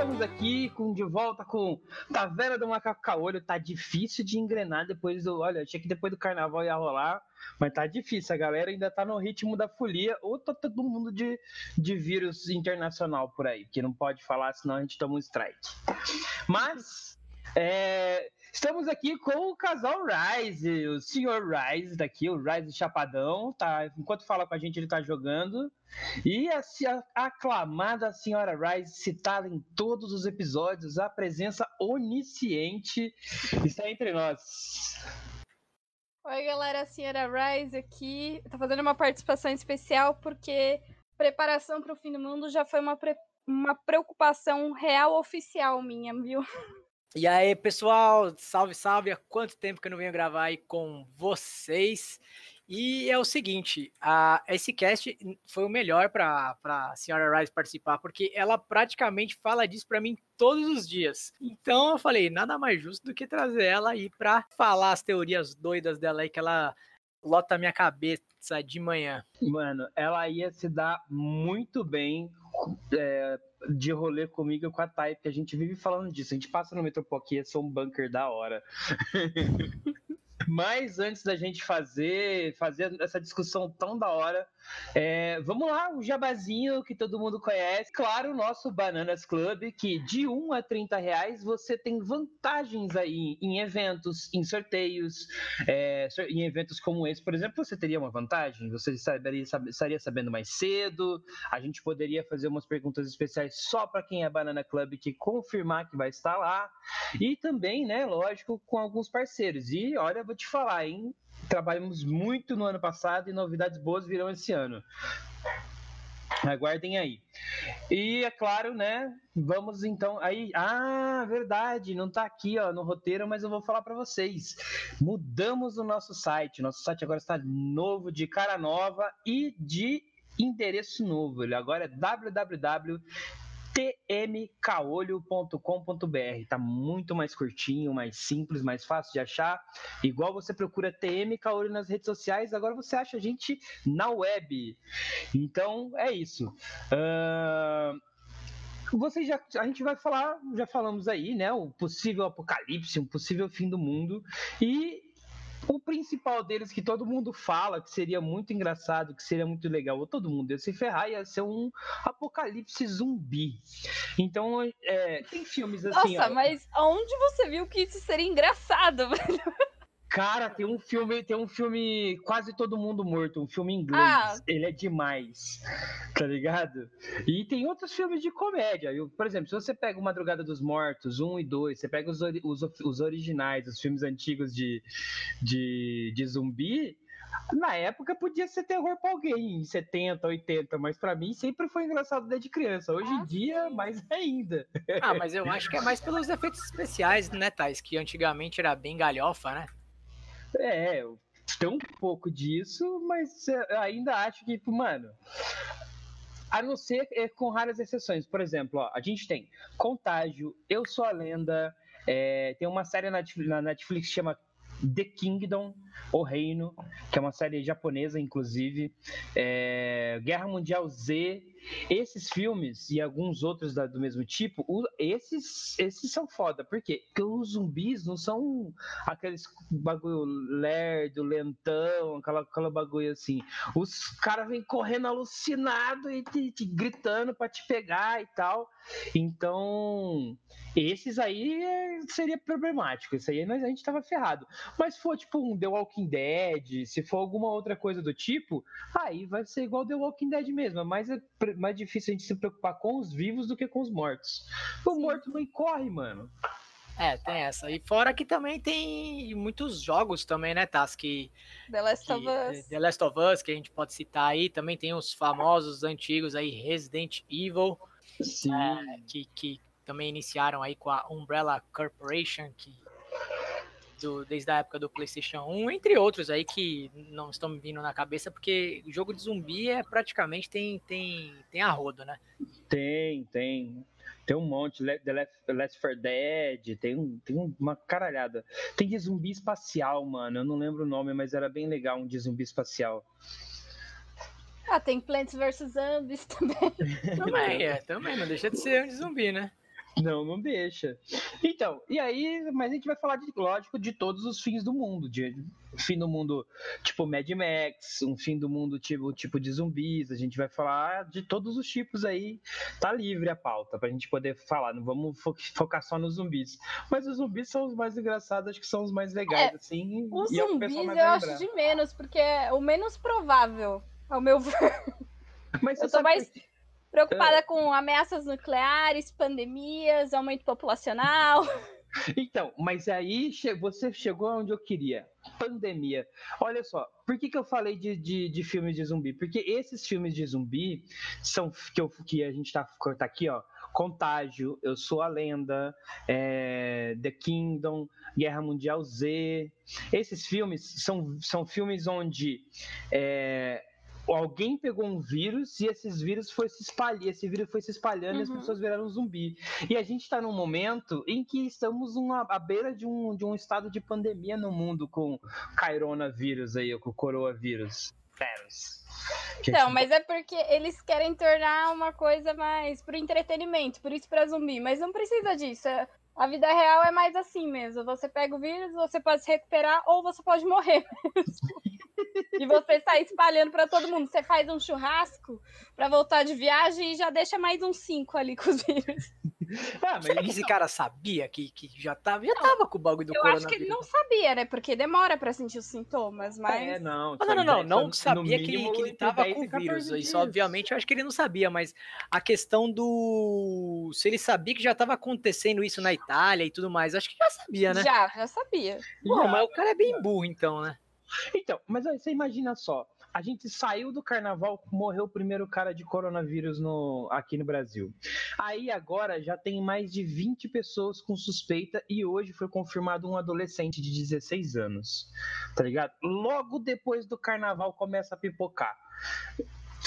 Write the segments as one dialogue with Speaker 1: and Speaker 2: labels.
Speaker 1: Estamos aqui com, de volta com Taverna do Macaco Caolho. Tá difícil de engrenar depois do. Olha, achei que depois do carnaval ia rolar, mas tá difícil. A galera ainda tá no ritmo da folia, ou tá todo mundo de, de vírus internacional por aí, que não pode falar, senão a gente toma um strike. Mas. é, Estamos aqui com o casal Rise, o senhor Rise daqui, o Rise Chapadão, tá? Enquanto fala com a gente, ele tá jogando. E a, a aclamada senhora Rise, citada em todos os episódios, a presença onisciente está entre nós.
Speaker 2: Oi, galera, a senhora Rise aqui. Tô fazendo uma participação especial porque preparação para o fim do mundo já foi uma, pre- uma preocupação real oficial minha, viu?
Speaker 3: E aí, pessoal, salve, salve! Há quanto tempo que eu não venho gravar aí com vocês? E é o seguinte, a, esse cast foi o melhor para a senhora Rice participar, porque ela praticamente fala disso para mim todos os dias. Então eu falei, nada mais justo do que trazer ela aí para falar as teorias doidas dela aí, que ela lota a minha cabeça de manhã.
Speaker 1: Mano, ela ia se dar muito bem é, de rolê comigo com a porque a gente vive falando disso. A gente passa no metrô aqui, ia ser um bunker da hora. Mas antes da gente fazer, fazer essa discussão tão da hora, é, vamos lá, o jabazinho que todo mundo conhece. Claro, o nosso Bananas Club, que de 1 a 30 reais você tem vantagens aí em eventos, em sorteios. é, em eventos como esse, por exemplo, você teria uma vantagem? Você saberia, sab- estaria sabendo mais cedo? A gente poderia fazer umas perguntas especiais só para quem é Banana Club que confirmar que vai estar lá. E também, né, lógico, com alguns parceiros. E olha, vou te falar, hein? Trabalhamos muito no ano passado e novidades boas virão esse ano. Aguardem aí. E é claro, né? Vamos então aí. Ah, verdade, não tá aqui, ó, no roteiro, mas eu vou falar para vocês. Mudamos o nosso site. Nosso site agora está novo, de cara nova e de endereço novo. Ele agora é www tmcaolho.com.br. Tá muito mais curtinho, mais simples, mais fácil de achar. Igual você procura TM Caolho nas redes sociais, agora você acha a gente na web. Então é isso. Ahn, Você já, a gente vai falar, já falamos aí, né? O possível apocalipse, um possível fim do mundo. E o principal deles que todo mundo fala que seria muito engraçado, que seria muito legal, ou todo mundo ia se ferrar, ia ser um apocalipse zumbi. Então, é, tem filmes assim.
Speaker 2: Nossa,
Speaker 1: ó,
Speaker 2: mas aonde você viu que isso seria engraçado, velho?
Speaker 1: Cara, tem um filme, tem um filme quase todo mundo morto, um filme inglês.
Speaker 2: Ah.
Speaker 1: Ele é demais, tá ligado? E tem outros filmes de comédia. Eu, por exemplo, se você pega o Madrugada dos Mortos, 1 e 2, você pega os, ori- os, os originais, os filmes antigos de, de, de zumbi, na época podia ser terror pra alguém, em 70, 80, mas pra mim sempre foi engraçado desde criança. Hoje em
Speaker 2: Ah,
Speaker 1: dia,
Speaker 2: sim.
Speaker 1: mais ainda.
Speaker 3: Ah, mas eu acho que é mais pelos efeitos especiais, né, Thais? Que antigamente era bem galhofa, né?
Speaker 1: É, tem um pouco disso, mas ainda acho que, tipo, mano. A não ser é, com raras exceções. Por exemplo, ó, a gente tem Contágio, Eu Sou a Lenda, é, tem uma série na Netflix, na Netflix que chama The Kingdom, O Reino, que é uma série japonesa, inclusive. É, Guerra Mundial Z. Esses filmes e alguns outros da- do mesmo tipo, o- esses, esses são foda. Por quê? Porque os zumbis não são aqueles bagulho lerdo, lentão, aquela, aquela bagulho assim. Os caras vêm correndo alucinado e te, te gritando pra te pegar e tal. Então, esses aí seria problemático. Isso aí nós- a gente tava ferrado. Mas se for tipo um The Walking Dead, se for alguma outra coisa do tipo, aí vai ser igual The Walking Dead mesmo. Mais, é mais difícil a gente se preocupar com os vivos do que com os mortos. O
Speaker 2: Sim.
Speaker 1: morto não corre, mano.
Speaker 3: É, tem essa. E fora que também tem muitos jogos também, né, Tas? Que,
Speaker 2: The Last
Speaker 3: que
Speaker 2: of Us.
Speaker 3: The Last of Us, que a gente pode citar aí. Também tem os famosos antigos aí, Resident Evil,
Speaker 1: Sim.
Speaker 3: que, que também iniciaram aí com a Umbrella Corporation, que do- desde a época do PlayStation 1, entre outros aí que não estão me vindo na cabeça, porque jogo de zumbi é praticamente tem, tem, tem a rodo, né?
Speaker 1: Tem, tem. Tem um monte, The Left, The Left 4 Dead, tem, um, tem uma caralhada. Tem de zumbi espacial, mano. Eu não lembro o nome, mas era bem legal um de zumbi espacial.
Speaker 2: Ah, tem Plants vs Zombies também.
Speaker 3: também, é, também. Não deixa de ser um de zumbi, né?
Speaker 1: Não, não deixa. Então, e aí, mas a gente vai falar, de, lógico, de todos os fins do mundo. De fim do mundo tipo Mad Max, um fim do mundo tipo, tipo de zumbis. A gente vai falar de todos os tipos aí. Tá livre a pauta pra gente poder falar. Não vamos fo focar só nos zumbis. Mas os zumbis são os mais engraçados, acho que são os mais legais,
Speaker 2: é,
Speaker 1: assim.
Speaker 2: Os é zumbis eu acho de menos, porque é o menos provável, ao meu ver. Mas eu tô mais. Que Preocupada é. com ameaças nucleares, pandemias, aumento populacional.
Speaker 1: Então, mas aí você chegou onde eu queria. Pandemia. Olha só, por que, que eu falei de, de, de filmes de zumbi? Porque esses filmes de zumbi são que, eu, que a gente tá, tá aqui, ó. Contágio, Eu Sou a Lenda, é, The Kingdom, Guerra Mundial Z. Esses filmes são, são filmes onde é, alguém pegou um vírus e esses vírus foi se espalhar, esse vírus foi se espalhando uhum. e as uhum. pessoas viraram zumbi. E a gente está num momento em que estamos uma, à beira de um, de um estado de pandemia no mundo com coronavírus aí, com o coronavírus.
Speaker 2: Então, mas é porque eles querem tornar uma coisa mais pro entretenimento, por isso para zumbi, mas não precisa disso. A vida real é mais assim mesmo. Você pega o vírus, você pode se recuperar ou você pode morrer mesmo e você sai espalhando para todo mundo. Você faz um churrasco para voltar de viagem e já deixa mais uns cinco ali com os vírus.
Speaker 3: Ah, mas Será que esse cara sabia que, que já tava, já tava com o bagulho do eu coronavírus?
Speaker 2: Eu acho que ele não sabia, né? Porque demora para sentir os sintomas, mas...
Speaker 3: É, não. Não, não, não, não, sabia que ele, que ele tava com o vírus. Isso, obviamente, eu acho que ele não sabia, mas a questão do... Se ele sabia que já tava acontecendo isso na Itália e tudo mais, acho que já sabia, né?
Speaker 2: Já, já sabia.
Speaker 3: Bom, mas o cara é bem burro, então, né?
Speaker 1: Então, mas aí, você imagina só, a gente saiu do carnaval, morreu o primeiro cara de coronavírus no, aqui no Brasil. Aí agora já tem mais de 20 pessoas com suspeita e hoje foi confirmado um adolescente de 16 anos. Tá ligado? Logo depois do carnaval começa a pipocar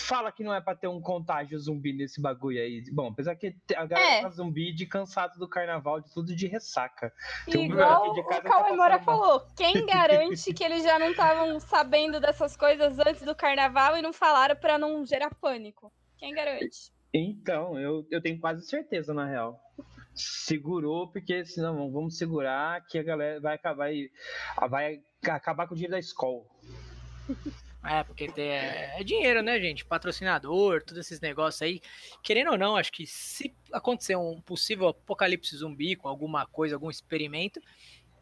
Speaker 1: fala que não é pra ter um contágio zumbi nesse bagulho aí. Bom, apesar que a galera é. tá zumbi de cansado do carnaval, de tudo de ressaca.
Speaker 2: Tem Igual um o Cauê tá Moura falou, quem garante que eles já não estavam sabendo dessas coisas antes do carnaval e não falaram para não gerar pânico? Quem garante?
Speaker 1: Então, eu, eu tenho quase certeza, na real segurou, porque senão vamos segurar que a galera vai acabar, vai acabar com o dinheiro da escola.
Speaker 3: É, porque é, é, dinheiro, né, gente? Patrocinador, todos esses negócios aí. Querendo ou não, acho que se acontecer um possível apocalipse zumbi com alguma coisa, algum experimento,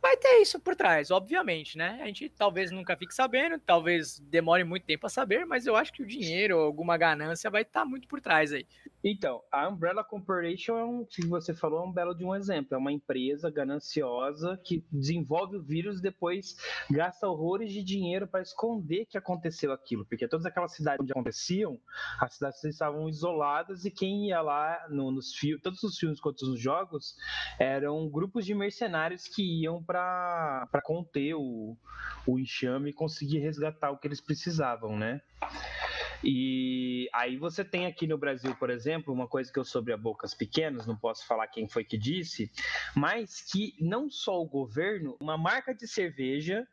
Speaker 3: vai ter isso por trás, obviamente, né? A gente talvez nunca fique sabendo, talvez demore muito tempo a saber, mas eu acho que o dinheiro ou alguma ganância vai estar tá muito por trás aí.
Speaker 1: Então, a Umbrella Corporation é um, que você falou, é um belo de um exemplo. É uma empresa gananciosa que desenvolve o vírus e depois gasta horrores de dinheiro para esconder que aconteceu aquilo, porque todas aquelas cidades onde aconteciam, as cidades estavam isoladas e quem ia lá no, nos filmes, todos os filmes quanto os jogos, eram grupos de mercenários que iam para conter o, o enxame e conseguir resgatar o que eles precisavam, né? E aí você tem aqui no Brasil, por exemplo, uma coisa que eu soube a bocas pequenas, não posso falar quem foi que disse, mas que não só o governo, uma marca de cerveja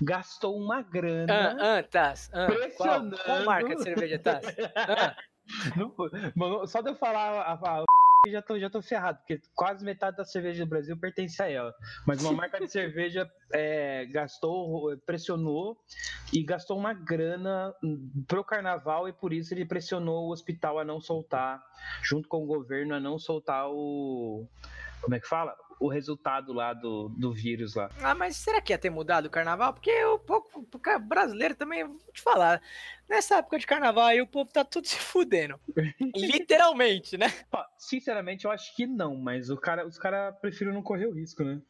Speaker 1: gastou uma grana.
Speaker 3: Ah, ah Taz. Ah, pressionando... qual, qual marca de cerveja, Taz? Ah.
Speaker 1: Não, só de eu falar a, a já tô, já tô ferrado, porque quase metade da cerveja do Brasil pertence a ela. Mas uma marca de cerveja é, gastou, pressionou e gastou uma grana pro carnaval e por isso ele pressionou o hospital a não soltar, junto com o governo, a não soltar o. Como é que fala? O resultado lá do, do vírus lá.
Speaker 3: Ah, mas será que ia ter mudado o carnaval? Porque o povo brasileiro também, vou te falar, nessa época de carnaval aí o povo tá tudo se fudendo. Literalmente, né?
Speaker 1: Sinceramente, eu acho que não, mas o cara, os caras preferiram não correr o risco, né?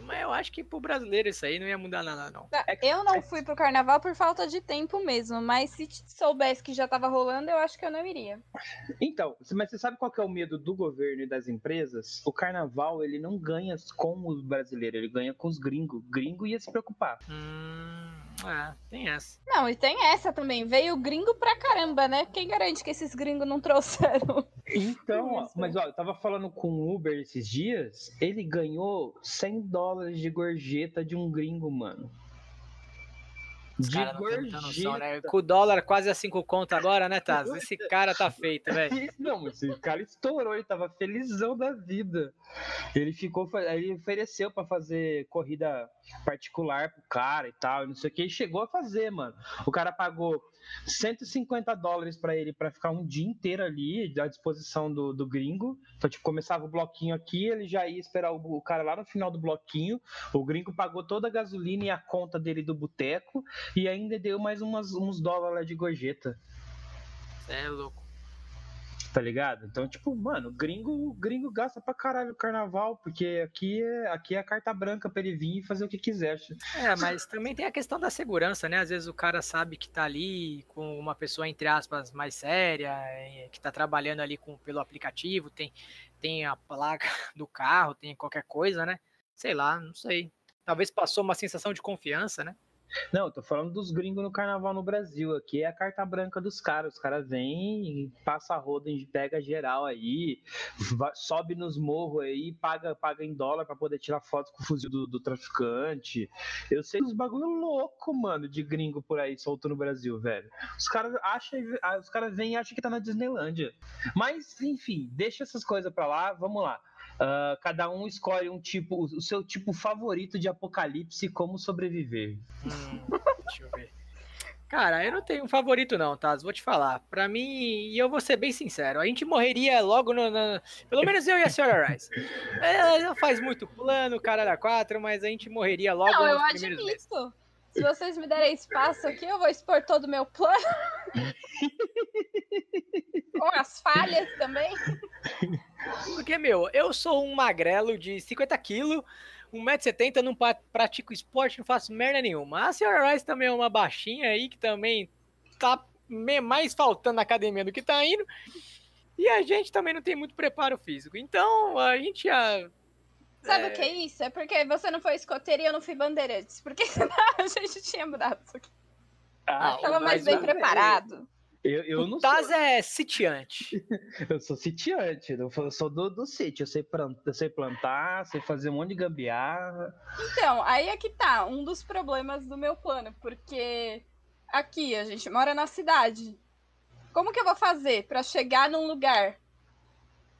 Speaker 3: Mas eu acho que pro brasileiro isso aí não ia mudar nada, não.
Speaker 2: É eu não fui pro carnaval por falta de tempo mesmo, mas se soubesse que já tava rolando, eu acho que eu não iria.
Speaker 1: Então, mas você sabe qual é o medo do governo e das empresas? O carnaval, ele não ganha com os brasileiros, ele ganha com os gringos. Gringo ia se preocupar.
Speaker 3: Hum, é, tem essa.
Speaker 2: Não, e tem essa também. Veio gringo pra caramba, né? Quem garante que esses gringos não trouxeram
Speaker 1: Então, mas ó, eu tava falando com o Uber esses dias, ele ganhou 100 dólares de gorjeta de um gringo, mano.
Speaker 3: Os de cara noção, né? Com o dólar quase a 5 conto agora, né, Taz? Esse cara tá feito, velho.
Speaker 1: Não, esse cara estourou, ele tava felizão da vida. Ele ficou, ele ofereceu para fazer corrida particular pro cara e tal, não sei o que, e chegou a fazer, mano. O cara pagou 150 dólares para ele para ficar um dia inteiro ali à disposição do, do gringo. Então, tipo, começava o bloquinho aqui, ele já ia esperar o, o cara lá no final do bloquinho. O gringo pagou toda a gasolina e a conta dele do boteco e ainda deu mais umas, uns dólares de gorjeta.
Speaker 3: É louco
Speaker 1: tá ligado? Então, tipo, mano, gringo, gringo gasta pra caralho o carnaval, porque aqui é, aqui é a carta branca pra ele vir e fazer o que quiser.
Speaker 3: É, mas também tem a questão da segurança, né? Às vezes o cara sabe que tá ali com uma pessoa, entre aspas, mais séria, que tá trabalhando ali com, pelo aplicativo, tem, tem a placa do carro, tem qualquer coisa, né? Sei lá, não sei. Talvez passou uma sensação de confiança, né?
Speaker 1: Não, eu tô falando dos gringos no carnaval no Brasil. Aqui é a carta branca dos caras. Os caras vêm, passa a roda, pega geral aí, sobe nos morros aí, paga, paga em dólar para poder tirar fotos com o fuzil do, do, traficante. Eu sei uns bagulho louco, mano, de gringo por aí solto no Brasil, velho. Os caras acham, os caras vêm e acham que tá na Disneylândia. Mas, enfim, deixa essas coisas pra lá, vamos lá. Uh, cada um escolhe um tipo, o seu tipo favorito de apocalipse como sobreviver.
Speaker 3: Hum, deixa eu ver. Cara, eu não tenho um favorito não, tá? Vou te falar. Pra mim, e eu vou ser bem sincero, a gente morreria logo no... no pelo menos eu e a senhora Rice. Ela faz muito plano, cara da quatro, mas a gente morreria logo
Speaker 2: não, nos primeiros admito. Se vocês me derem espaço aqui, eu vou expor todo o meu plano. Com as falhas também.
Speaker 3: Porque, meu, eu sou um magrelo de 50 quilos, 1,70m, não pratico esporte, não faço merda nenhuma. A senhora Rice também é uma baixinha aí, que também tá mais faltando na academia do que tá indo. E a gente também não tem muito preparo físico. Então, a gente já
Speaker 2: Sabe é... o que é isso? É porque você não foi escoteiro e eu não fui bandeirantes. Porque senão a gente tinha mudado isso aqui. Ah, Tava mais bem preparado.
Speaker 1: Eu, eu não
Speaker 3: Taz sou... é sitiante.
Speaker 1: eu sou sitiante, eu sou do, do sítio. Eu sei, plantar, eu sei plantar, sei fazer um monte de gambiarra.
Speaker 2: Então, aí é que tá um dos problemas do meu plano, porque aqui a gente mora na cidade. Como que eu vou fazer para chegar num lugar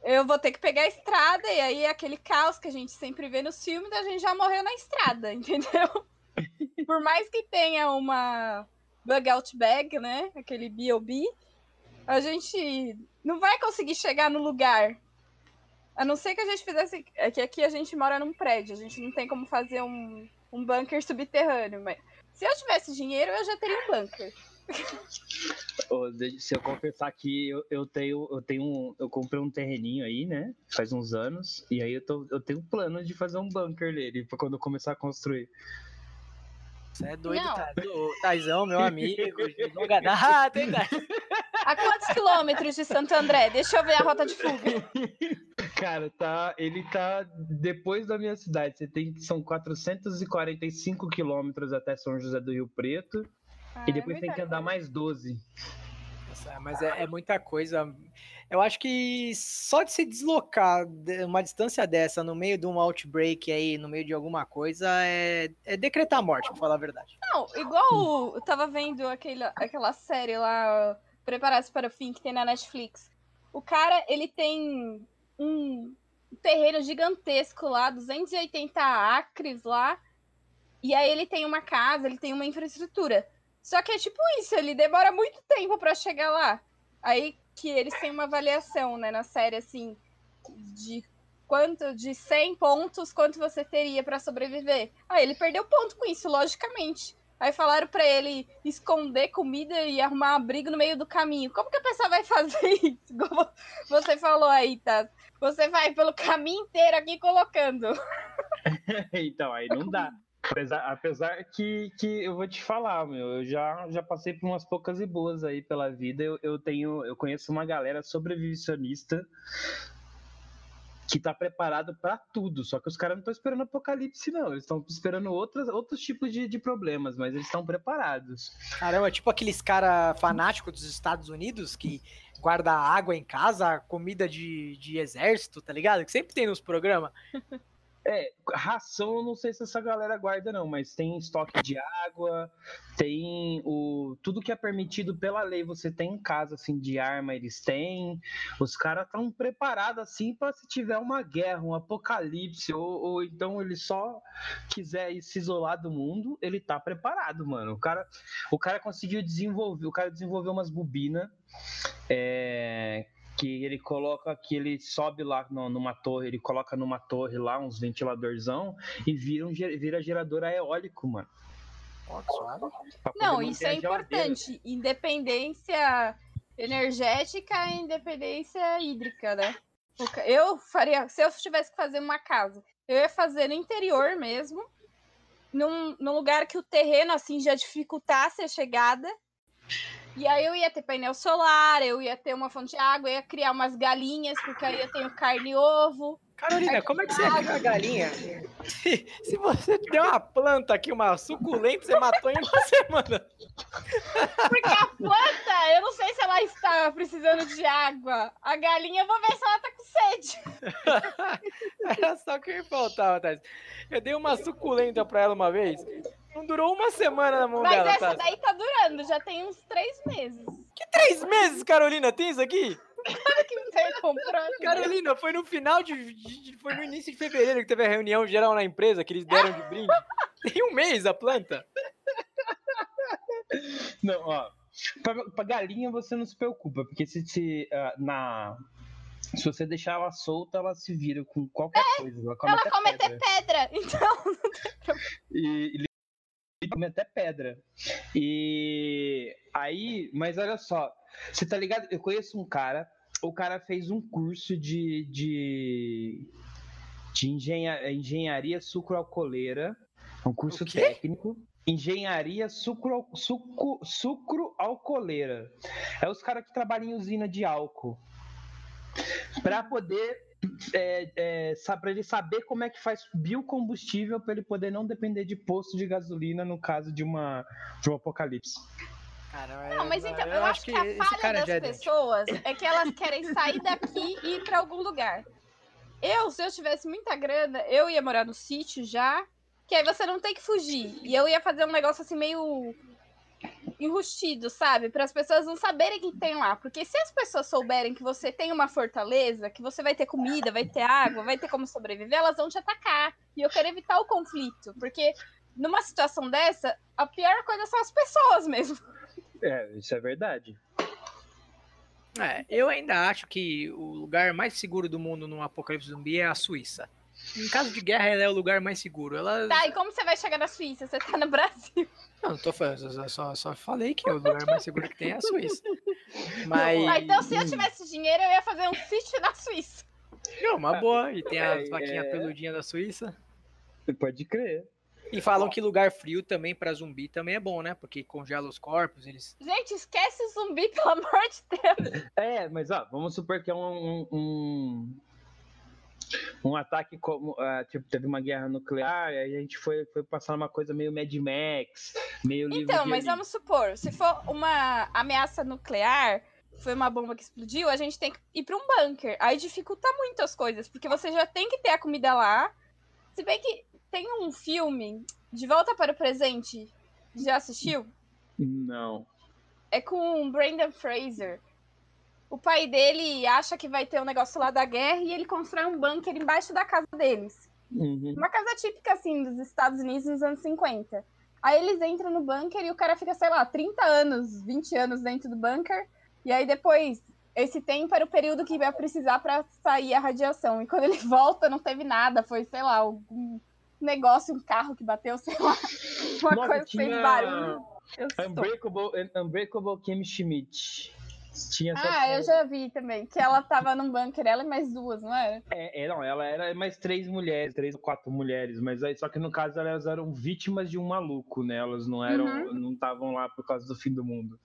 Speaker 2: eu vou ter que pegar a estrada, e aí é aquele caos que a gente sempre vê nos filmes, a gente já morreu na estrada, entendeu? Por mais que tenha uma bug out bag, né? Aquele B.O.B., a gente não vai conseguir chegar no lugar. A não ser que a gente fizesse. É que aqui a gente mora num prédio, a gente não tem como fazer um, um bunker subterrâneo. Mas se eu tivesse dinheiro, eu já teria um bunker
Speaker 1: se eu confessar que eu, eu, tenho, eu tenho um, eu comprei um terreninho aí, né? Faz uns anos. E aí eu, tô, eu tenho um plano de fazer um bunker nele pra quando eu começar a construir.
Speaker 3: Você é doido, tá? Taizão, meu amigo. ah, tem
Speaker 2: A quantos quilômetros de Santo André? Deixa eu ver a rota de fuga.
Speaker 1: Cara, tá, ele tá depois da minha cidade. Você tem são 445 quilômetros até São José do Rio Preto. Ah, e depois é tem que andar mais 12.
Speaker 3: Nossa, mas é, é, muita coisa. Eu acho que só de se deslocar uma distância dessa no meio de um outbreak aí, no meio de alguma coisa, é, é decretar a morte, pra falar a verdade.
Speaker 2: Não, igual eu tava vendo aquele, aquela série lá, Preparados para o Fim, que tem na Netflix. O cara, ele tem um terreno gigantesco lá, 280 acres lá, e aí ele tem uma casa, ele tem uma infraestrutura. Só que é tipo isso, ele demora muito tempo para chegar lá. Aí que eles têm uma avaliação, né, na série, assim, de quanto, de 100 pontos, quanto você teria para sobreviver. Aí ele perdeu ponto com isso, logicamente. Aí falaram para ele esconder comida e arrumar abrigo no meio do caminho. Como que a pessoa vai fazer isso? Como você falou aí, tá? Você vai pelo caminho inteiro aqui colocando.
Speaker 1: então, aí não dá. Apesar, apesar que, que eu vou te falar, meu, eu já, já passei por umas poucas e boas aí pela vida. Eu, eu tenho, eu conheço uma galera sobrevivicionista que tá preparado para tudo. Só que os caras não estão esperando apocalipse, não. Eles estão esperando outras, outros tipos de, de problemas, mas eles estão preparados.
Speaker 3: Caramba, tipo aqueles cara fanáticos dos Estados Unidos que guarda água em casa, comida de, de exército, tá ligado? Que sempre tem nos programas.
Speaker 1: É, ração eu não sei se essa galera guarda não, mas tem estoque de água, tem o tudo que é permitido pela lei, você tem em casa assim de arma, eles têm. Os caras estão preparados assim para se tiver uma guerra, um apocalipse ou, ou, então ele só quiser se isolar do mundo, ele tá preparado, mano. O cara, o cara conseguiu desenvolver, o cara desenvolveu umas bobinas é, que ele coloca que ele sobe lá no, numa torre, ele coloca numa torre lá uns ventiladorzão e vira, um, vira gerador eólico, mano.
Speaker 2: Não, isso é importante. Independência energética e independência hídrica, né? Eu faria, se eu tivesse que fazer uma casa, eu ia fazer no interior mesmo, num, num lugar que o terreno assim já dificultasse a chegada e aí eu ia ter painel solar, eu ia ter uma fonte de água, eu ia criar umas galinhas, porque aí eu tenho carne e ovo.
Speaker 3: Carolina, como é que você ia criar galinha? Se, se você der uma planta aqui, uma suculenta, você matou em uma semana.
Speaker 2: Porque a planta, eu não sei se ela está precisando de água. A galinha, eu vou ver se ela tá com sede.
Speaker 3: Era só que me faltava, Thais. Eu dei uma suculenta pra ela uma vez. Não durou uma semana na mão
Speaker 2: Mas
Speaker 3: dela.
Speaker 2: Mas essa daí tá durando, já tem uns três meses.
Speaker 3: Que três meses, Carolina? Tem isso aqui?
Speaker 2: Claro que você comprou.
Speaker 3: Carolina, foi no final de, de, Foi no início de fevereiro que teve a reunião geral na empresa que eles deram de brinde. Tem um mês a planta.
Speaker 1: Não, ó. Pra, pra galinha você não se preocupa, porque se, se uh, na. Se você deixar ela solta, ela se vira com qualquer é, coisa. Ela come,
Speaker 2: ela
Speaker 1: até,
Speaker 2: come
Speaker 1: pedra.
Speaker 2: até pedra. Então.
Speaker 1: e, e come até pedra. E aí, mas olha só, você tá ligado? Eu conheço um cara, o cara fez um curso de, de, de engenha, engenharia sucroalcooleira, um curso técnico. Engenharia sucro, sucro, sucro alcooleira. É os caras que trabalham em usina de álcool. Para poder é, é, para ele saber como é que faz biocombustível para ele poder não depender de posto de gasolina no caso de uma de um apocalipse.
Speaker 2: Cara, não, mas então, eu, eu acho que, que a falha das é pessoas é que elas querem sair daqui e ir para algum lugar. Eu, se eu tivesse muita grana, eu ia morar no sítio já, que aí você não tem que fugir. E eu ia fazer um negócio assim meio enrustido, sabe? Para as pessoas não saberem que tem lá. Porque se as pessoas souberem que você tem uma fortaleza, que você vai ter comida, vai ter água, vai ter como sobreviver, elas vão te atacar. E eu quero evitar o conflito. Porque numa situação dessa, a pior coisa são as pessoas mesmo.
Speaker 1: É, isso é verdade.
Speaker 3: É, eu ainda acho que o lugar mais seguro do mundo num apocalipse zumbi é a Suíça. Em caso de guerra, ela é o lugar mais seguro. Ela...
Speaker 2: Tá, e como você vai chegar na Suíça? Você tá no Brasil.
Speaker 3: Não, não tô falando, só, só falei que o lugar mais seguro que tem é a Suíça. Mas.
Speaker 2: Ah, então, se eu tivesse dinheiro, eu ia fazer um sítio na Suíça.
Speaker 3: Não, uma boa. E tem as é, vaquinhas é... peludinhas da Suíça.
Speaker 1: Pode crer.
Speaker 3: E falam que lugar frio também para zumbi também é bom, né? Porque congela os corpos, eles.
Speaker 2: Gente, esquece zumbi, pelo amor de Deus.
Speaker 1: É, mas ó, vamos supor que é um, um, um ataque como uh, tipo teve uma guerra nuclear e a gente foi, foi passar uma coisa meio Mad Max meio
Speaker 2: então mas vamos supor se for uma ameaça nuclear foi uma bomba que explodiu a gente tem que ir para um bunker. Aí dificulta muito as coisas porque você já tem que ter a comida lá. Se bem que tem um filme de volta para o presente já assistiu?
Speaker 1: Não.
Speaker 2: É com Brendan Fraser o pai dele acha que vai ter um negócio lá da guerra e ele constrói um bunker embaixo da casa deles.
Speaker 1: Uhum.
Speaker 2: Uma casa típica, assim, dos Estados Unidos nos anos 50. Aí eles entram no bunker e o cara fica, sei lá, 30 anos, 20 anos dentro do bunker. E aí depois, esse tempo era o período que vai precisar para sair a radiação. E quando ele volta, não teve nada. Foi, sei lá, um negócio, um carro que bateu, sei lá. Uma Nossa, coisa que fez barulho.
Speaker 1: Unbreakable, Unbreakable Kim Schmidt. Tinha
Speaker 2: ah, eu já vi também. Que ela tava num bunker, ela e mais duas, não era?
Speaker 1: É, é, não, ela era mais três mulheres, três ou quatro mulheres, mas aí, só que no caso elas eram vítimas de um maluco, né? Elas não eram, uhum. não estavam lá por causa do fim do mundo.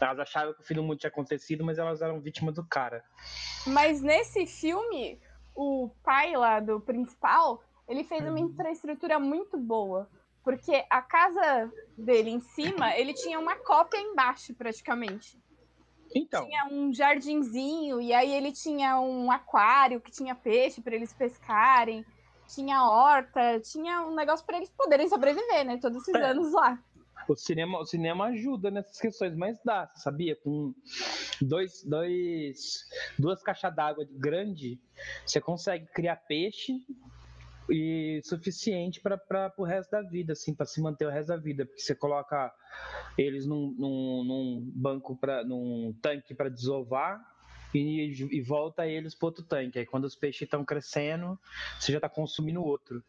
Speaker 1: Elas achavam que o fim do mundo tinha acontecido, mas elas eram vítimas do cara.
Speaker 2: Mas nesse filme, o pai lá do principal, ele fez uma
Speaker 1: Uhum.
Speaker 2: infraestrutura muito boa. Porque a casa dele em cima, ele tinha uma cópia embaixo, praticamente.
Speaker 1: Então,
Speaker 2: Tinha um jardinzinho, e aí ele tinha um aquário que tinha peixe para eles pescarem, tinha horta, tinha um negócio para eles poderem sobreviver, né? Todos esses
Speaker 1: É.
Speaker 2: anos lá.
Speaker 1: o cinema, o cinema ajuda nessas questões, mas dá, sabia? Com dois, dois, duas caixas d'água grande, você consegue criar peixe e suficiente para o resto da vida, assim, para se manter o resto da vida, porque você coloca eles num, num, num banco para num tanque para desovar e, e volta eles para outro tanque. Aí quando os peixes estão crescendo, você já está consumindo outro.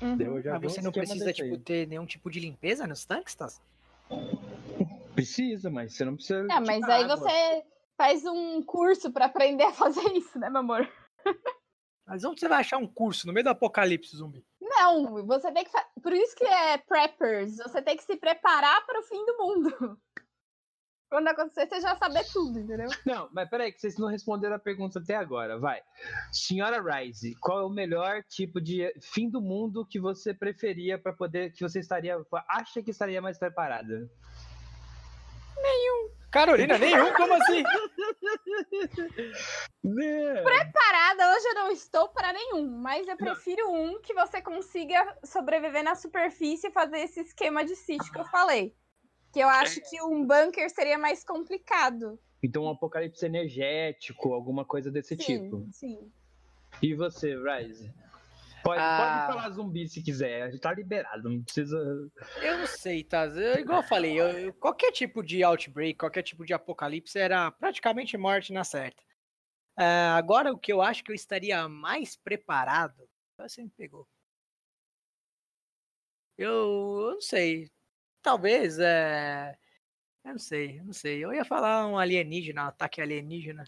Speaker 2: Uhum.
Speaker 3: Mas você não precisa, tipo, ter nenhum tipo de limpeza nos tanques, tá?
Speaker 1: Precisa, mas você não precisa.
Speaker 2: É, mas aí
Speaker 1: água.
Speaker 2: você faz um curso para aprender a fazer isso, né, meu amor?
Speaker 3: Mas onde você vai achar um curso no meio do apocalipse zumbi?
Speaker 2: Não, você tem que. fa- Por isso que é preppers. Você tem que se preparar para o fim do mundo. Quando acontecer, você já saber tudo, entendeu?
Speaker 1: Não, mas peraí, que vocês não responderam a pergunta até agora. Vai. Senhora Rise, qual é o melhor tipo de fim do mundo que você preferia para poder. que você estaria. acha que estaria mais preparada?
Speaker 3: Carolina, nenhum, como assim?
Speaker 1: Né?
Speaker 2: Preparada, hoje eu não estou para nenhum, mas eu prefiro um que você consiga sobreviver na superfície e fazer esse esquema de sítio que eu falei. Que eu acho que um bunker seria mais complicado.
Speaker 1: Então, um apocalipse energético, alguma coisa desse tipo.
Speaker 2: sim.
Speaker 1: E você, Rise? Pode,
Speaker 3: Ah.
Speaker 1: pode falar zumbi se quiser, a gente tá liberado, não precisa.
Speaker 3: Eu não sei, tá? Eu, igual eu falei, eu- eu- qualquer tipo de outbreak, qualquer tipo de apocalipse era praticamente morte na certa. Ah, agora, o que eu acho que eu estaria mais preparado, você me pegou. Eu, eu não sei. Talvez, é... Eu não sei, eu não sei. Eu ia falar um alienígena, um ataque alienígena.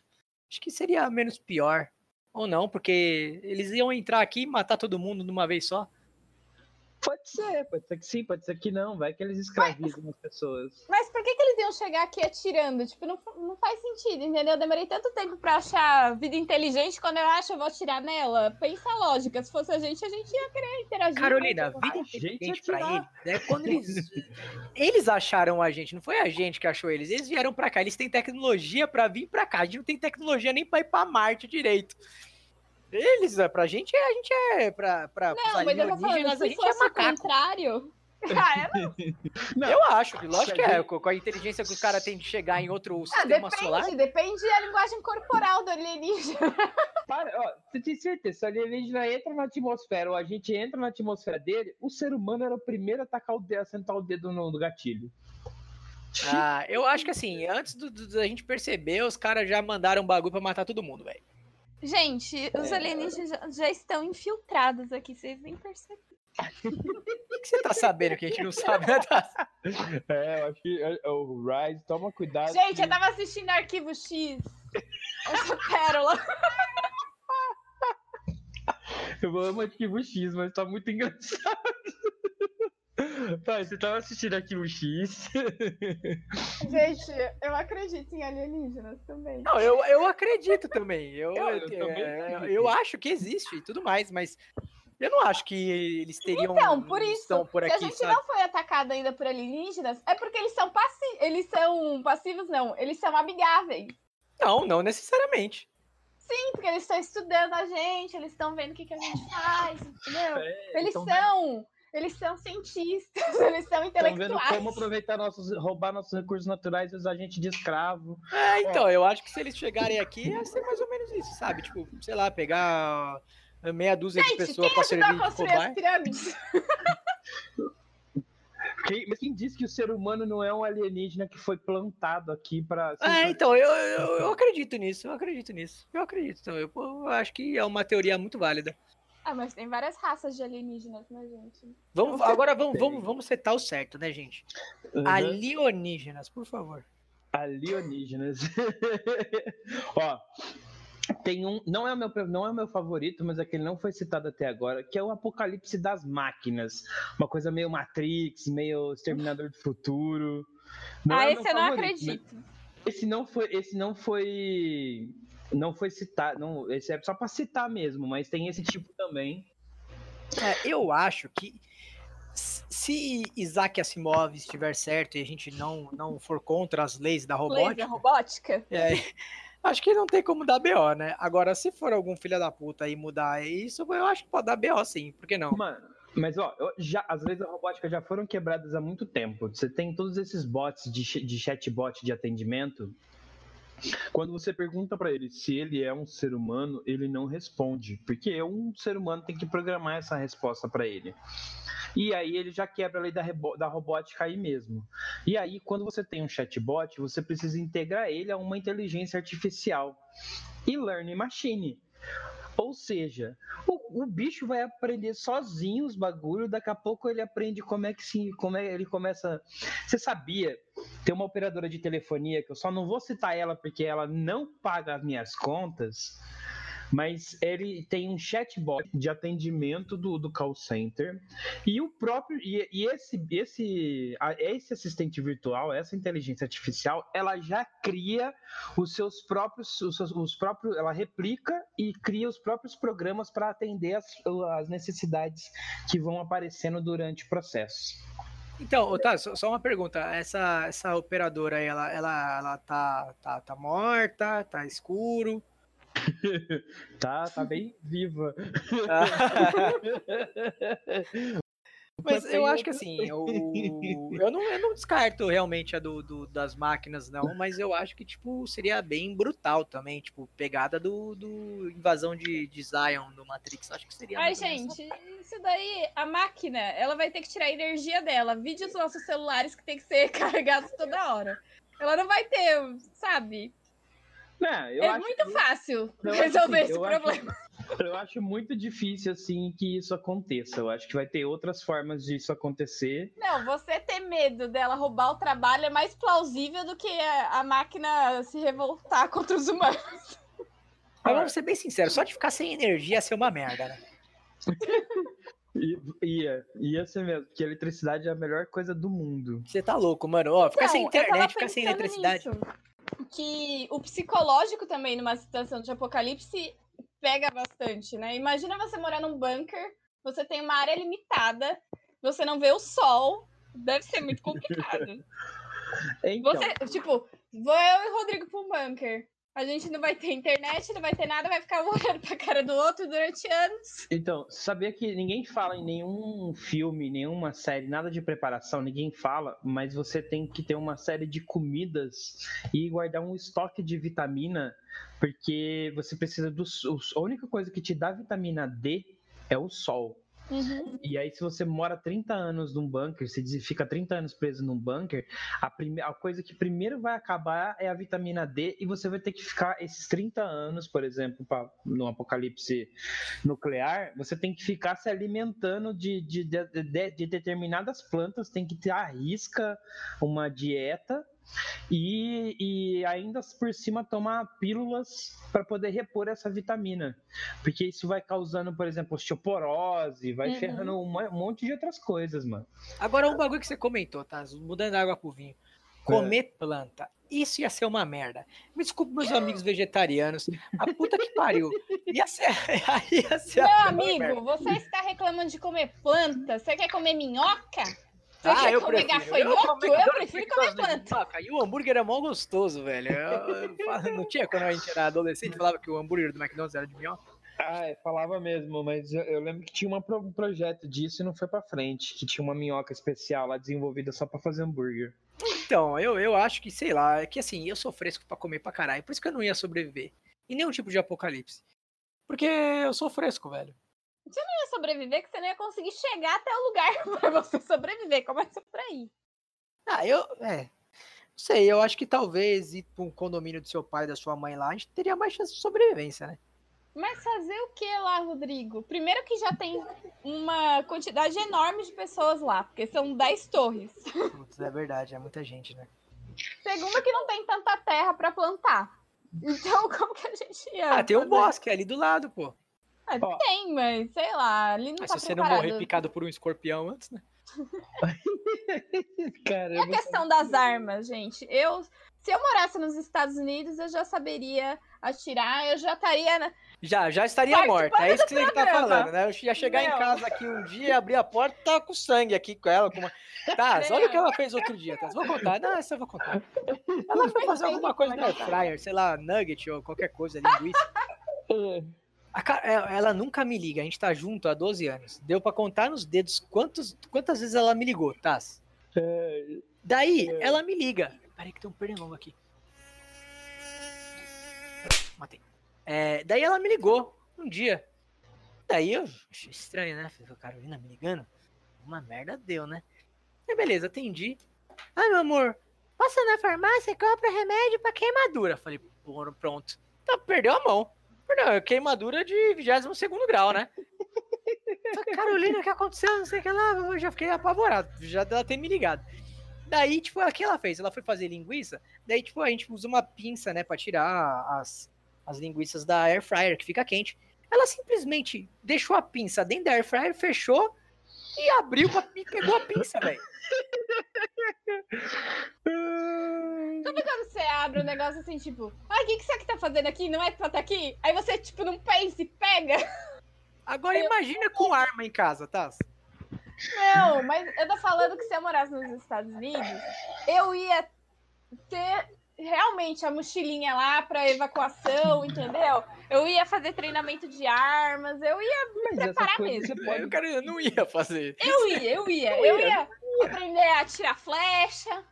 Speaker 3: Acho que seria menos pior. Ou não, porque eles iam entrar aqui e matar todo mundo de uma vez só.
Speaker 1: Pode ser, pode ser que sim, pode ser que não. Vai que eles escravizam as pessoas.
Speaker 2: Mas por que, que eles iam chegar aqui atirando? Tipo, não, não faz sentido, entendeu? Eu demorei tanto tempo pra achar vida inteligente, quando eu acho, eu vou atirar nela. Pensa a lógica. Se fosse a gente, a gente ia querer interagir.
Speaker 3: Carolina,
Speaker 2: com
Speaker 3: vida
Speaker 1: a
Speaker 3: inteligente pra eles é quando eles. Eles acharam a gente, não foi a gente que achou eles. Eles vieram pra cá, eles têm tecnologia pra vir pra cá. A gente não tem tecnologia nem pra ir pra Marte direito. Eles, é, pra gente, é- a gente é. Pra, pra,
Speaker 2: Não, mas eu tô falando, se
Speaker 3: é
Speaker 2: fosse o
Speaker 3: macaco.
Speaker 2: contrário. Ah, eu não-
Speaker 3: Eu acho, lógico
Speaker 1: Se
Speaker 3: que é. Com a inteligência que os caras têm de chegar em outro
Speaker 2: Ah,
Speaker 3: sistema
Speaker 2: depende,
Speaker 3: solar.
Speaker 2: depende da linguagem corporal do alienígena.
Speaker 1: Para, ó, você tem certeza, se o alienígena entra na atmosfera ou a gente entra na atmosfera dele, o ser humano era o primeiro a tacar o dedo, a sentar o dedo no, no gatilho.
Speaker 3: Ah, eu acho que assim, antes do- do- da gente perceber, os caras já mandaram um bagulho pra matar todo mundo, velho.
Speaker 2: Gente, os
Speaker 1: É.
Speaker 2: alienígenas já, já estão infiltrados aqui, vocês nem percebem.
Speaker 3: O que você tá sabendo que a gente não sabe, né? Tá-
Speaker 1: É, eu acho que é, o Rise, toma cuidado.
Speaker 2: Gente,
Speaker 1: que-
Speaker 2: eu tava assistindo Arquivo X. Essa pérola.
Speaker 1: Eu amo Arquivo X, mas tá muito engraçado. Pai, você tava assistindo Arquivo X.
Speaker 2: Gente, eu acredito em alienígenas também.
Speaker 3: Não, eu, eu acredito também. Eu,
Speaker 1: Eu- eu
Speaker 3: eu,
Speaker 1: também
Speaker 3: é,
Speaker 1: acredito.
Speaker 3: eu acho que existe e tudo mais, mas eu não acho que eles teriam.
Speaker 2: Então, por isso,
Speaker 3: por
Speaker 2: Se a
Speaker 3: aqui,
Speaker 2: gente
Speaker 3: sabe?
Speaker 2: não foi atacado ainda por alienígenas, é porque eles são passivos. Eles são passivos, não. Eles são amigáveis.
Speaker 3: Não, não necessariamente.
Speaker 2: Sim, porque eles estão estudando a gente, eles estão vendo o que, que a gente faz, entendeu?
Speaker 1: É,
Speaker 2: Eles
Speaker 1: tão
Speaker 2: são. Eles são cientistas, eles são
Speaker 1: Estão vendo
Speaker 2: intelectuais.
Speaker 1: como aproveitar nossos, roubar nossos recursos naturais e usar gente de escravo.
Speaker 3: É, então, eu acho que se eles chegarem aqui, ia ser mais ou menos isso, sabe? Tipo, sei lá, pegar meia dúzia de
Speaker 2: Gente,
Speaker 3: pessoas
Speaker 2: quem
Speaker 3: pra
Speaker 2: ajudou a
Speaker 3: servir de cobaia.
Speaker 1: Quem, mas quem disse que o ser humano não é um alienígena que foi plantado aqui pra.
Speaker 3: É, então, eu, eu, eu acredito nisso, eu acredito nisso. Eu acredito, então, eu, eu acho que é uma teoria muito válida.
Speaker 2: Ah, mas tem várias raças de alienígenas, né, gente?
Speaker 3: Vamos, agora vamos, vamos, vamos setar o certo, né, gente?
Speaker 1: Uhum.
Speaker 3: Alienígenas, por favor.
Speaker 1: Alienígenas. Ó, tem um, não é o meu não é o meu favorito, mas é que ele não foi citado até agora, que é o Apocalipse das Máquinas, uma coisa meio Matrix, meio Exterminador do Futuro. Não
Speaker 2: ah,
Speaker 1: é o meu
Speaker 2: esse eu não
Speaker 1: favorito,
Speaker 2: acredito.
Speaker 1: Esse não foi, esse não foi não foi citar, não, esse é só para citar mesmo, mas tem esse tipo também.
Speaker 3: É, eu acho que se Isaac Asimov estiver certo e a gente não, não for contra as leis da robótica. Leis da
Speaker 2: robótica?
Speaker 3: É, acho que não tem como dar BO, né? Agora, se for algum filho da puta e mudar isso, eu acho que pode dar BO sim, por que não?
Speaker 1: Mano, mas ó, já, as leis da robótica já foram quebradas há muito tempo. Você tem todos esses bots de, de chatbot de atendimento. Quando você pergunta para ele se ele é um ser humano, ele não responde, porque um ser humano tem que programar essa resposta para ele. E aí ele já quebra a lei da, da robótica aí mesmo. E aí, quando você tem um chatbot, você precisa integrar ele a uma inteligência artificial. E learning machine. Ou seja, o, o, bicho vai aprender sozinho os bagulhos, daqui a pouco ele aprende como é que se, como é, ele começa. Você sabia? Tem uma operadora de telefonia que eu só não vou citar ela porque ela não paga as minhas contas mas ele tem um chatbot de atendimento do, do call center e o próprio e, e esse esse esse assistente virtual, essa inteligência artificial, ela já cria os seus próprios os, os próprios, ela replica e cria os próprios programas para atender as, as necessidades que vão aparecendo durante o processo.
Speaker 3: Então, tá, só uma pergunta. Essa, essa operadora aí, ela, ela, ela tá, tá, tá morta, tá escuro?
Speaker 1: tá, tá bem viva.
Speaker 3: Mas eu acho que assim, eu, eu, não, eu não descarto realmente a do, do, das máquinas, não, mas eu acho que, tipo, seria bem brutal também, tipo, pegada do, do invasão de, de Zion do Matrix. Acho que seria.
Speaker 2: Ai, gente, isso daí, a máquina, ela vai ter que tirar a energia dela. Vídeos dos nossos celulares que tem que ser carregados toda hora. Ela não vai ter, sabe? Não, é muito que... fácil resolver assim, esse problema.
Speaker 1: Acho, eu acho muito difícil, assim, que isso aconteça. Eu acho que vai ter outras formas de isso acontecer.
Speaker 2: Não, você ter medo dela roubar o trabalho é mais plausível do que a máquina se revoltar contra os humanos.
Speaker 3: Mas vamos ser bem sinceros, só de ficar sem energia ia ser uma merda, né?
Speaker 1: Ia, ia ser mesmo, porque a eletricidade é a melhor coisa do mundo.
Speaker 3: Você tá louco, mano. Ó, ficar sem internet, ficar sem eletricidade. Nisso
Speaker 2: que o psicológico também numa situação de apocalipse pega bastante, né? Imagina você morar num bunker, você tem uma área limitada, você não vê o sol, deve ser muito complicado. então. Você, tipo, vou eu e o Rodrigo pra um bunker. A gente não vai ter internet, não vai ter nada, vai ficar olhando pra cara do outro durante anos.
Speaker 1: Então, sabia que ninguém fala em nenhum filme, nenhuma série, nada de preparação, ninguém fala, mas você tem que ter uma série de comidas e guardar um estoque de vitamina, porque você precisa do. A única coisa que te dá vitamina D é o sol. Uhum. E aí, se você mora 30 anos num bunker, se fica 30 anos preso num bunker, a, a coisa que primeiro vai acabar é a vitamina D e você vai ter que ficar esses 30 anos, por exemplo, pra... no apocalipse nuclear, você tem que ficar se alimentando de, de, de, de determinadas plantas, tem que ter a risca uma dieta e, e ainda por cima tomar pílulas para poder repor essa vitamina. Porque isso vai causando, por exemplo, osteoporose, vai uhum. ferrando um, monte de outras coisas, mano.
Speaker 3: Agora, um bagulho que você comentou, tá? Mudando água pro vinho. Comer é. planta. Isso ia ser uma merda. Me desculpe, meus amigos vegetarianos. A puta que pariu. Ia ser, ia ser
Speaker 2: Meu amigo, merda. você está reclamando de comer planta? Você quer comer minhoca?
Speaker 3: Você ah, eu comer prefiro. gafanhoto? Eu, eu prefiro comer planta. E o hambúrguer é mó gostoso, velho. Eu, eu, não tinha quando a gente era adolescente, falava que o hambúrguer do McDonald's era de minhoca?
Speaker 1: Ah, é, falava mesmo, mas eu, eu, lembro que tinha uma, um projeto disso e não foi pra frente, que tinha uma minhoca especial lá desenvolvida só pra fazer hambúrguer.
Speaker 3: Então, eu, eu acho que, sei lá, é que assim, eu sou fresco pra comer pra caralho, por isso que eu não ia sobreviver. Em nenhum tipo de apocalipse. Porque eu sou fresco, velho.
Speaker 2: Você não ia sobreviver, que você não ia conseguir chegar até o lugar para você sobreviver. Começa por aí.
Speaker 3: Ah, eu. É. Não sei, eu acho que talvez ir para um condomínio do seu pai e da sua mãe lá, a gente teria mais chance de sobrevivência, né?
Speaker 2: Mas fazer o que lá, Rodrigo? Primeiro que já tem uma quantidade enorme de pessoas lá, porque são 10 torres.
Speaker 3: Putz, é verdade, é muita gente, né?
Speaker 2: Segundo que não tem tanta terra para plantar. Então, como que a gente ia?
Speaker 3: Ah, tem um bosque ali do lado, pô.
Speaker 2: É, tem, mas sei lá, ali não mas tá
Speaker 3: se você não morrer picado por um escorpião antes, né?
Speaker 2: Caramba. E a questão das armas, gente? Eu, se eu morasse nos Estados Unidos, eu já saberia atirar, eu já estaria. Na...
Speaker 3: Já, já estaria morta. É isso que você tá falando, né? Eu ia chegar Meu. em casa aqui um dia, abrir a porta e tá com sangue aqui com ela. Com uma... Tá, olha o que ela fez outro dia, tá? Vou contar. Não, essa eu vou contar. Ela foi fazer alguma coisa no air fryer, sei lá, nugget ou qualquer coisa, linguiça. É, ela nunca me liga, a gente tá junto há 12 anos. Deu para contar nos dedos quantos, quantas vezes ela me ligou, tá? É, Daí, é. ela me liga. Peraí que tem um pernilongo aqui. Matei. É, daí ela me ligou um dia. Daí eu achei estranho, né? Falei, Carolina me ligando. Uma merda deu, né? Aí beleza, atendi. Ah, meu amor, passa na farmácia e compra remédio pra queimadura. Falei, pronto. Então perdeu a mão. Não, é queimadura de 22 grau, né? Carolina, o que aconteceu? Não sei o que lá. Eu já fiquei apavorado. Já dela ter me ligado. Daí, tipo, o que ela fez? Ela foi fazer linguiça. Daí, tipo, a gente usa uma pinça, né, pra tirar as, as linguiças da air fryer, que fica quente. Ela simplesmente deixou a pinça dentro da air fryer, fechou e abriu e pegou a pinça, velho.
Speaker 2: Sabe quando você abre um negócio assim, tipo, ah, o que, que você tá fazendo aqui? Não é pra estar tá aqui? Aí você, tipo, não pensa e pega.
Speaker 3: Agora eu... imagina com arma em casa, tá?
Speaker 2: Não, mas eu tô falando que se eu morasse nos Estados Unidos, eu ia ter realmente a mochilinha lá para evacuação, entendeu? Eu ia fazer treinamento de armas, eu ia me Mas preparar mesmo. Você
Speaker 3: pode... Cara, eu não ia fazer.
Speaker 2: Eu ia, eu ia, eu ia aprender a tirar flecha.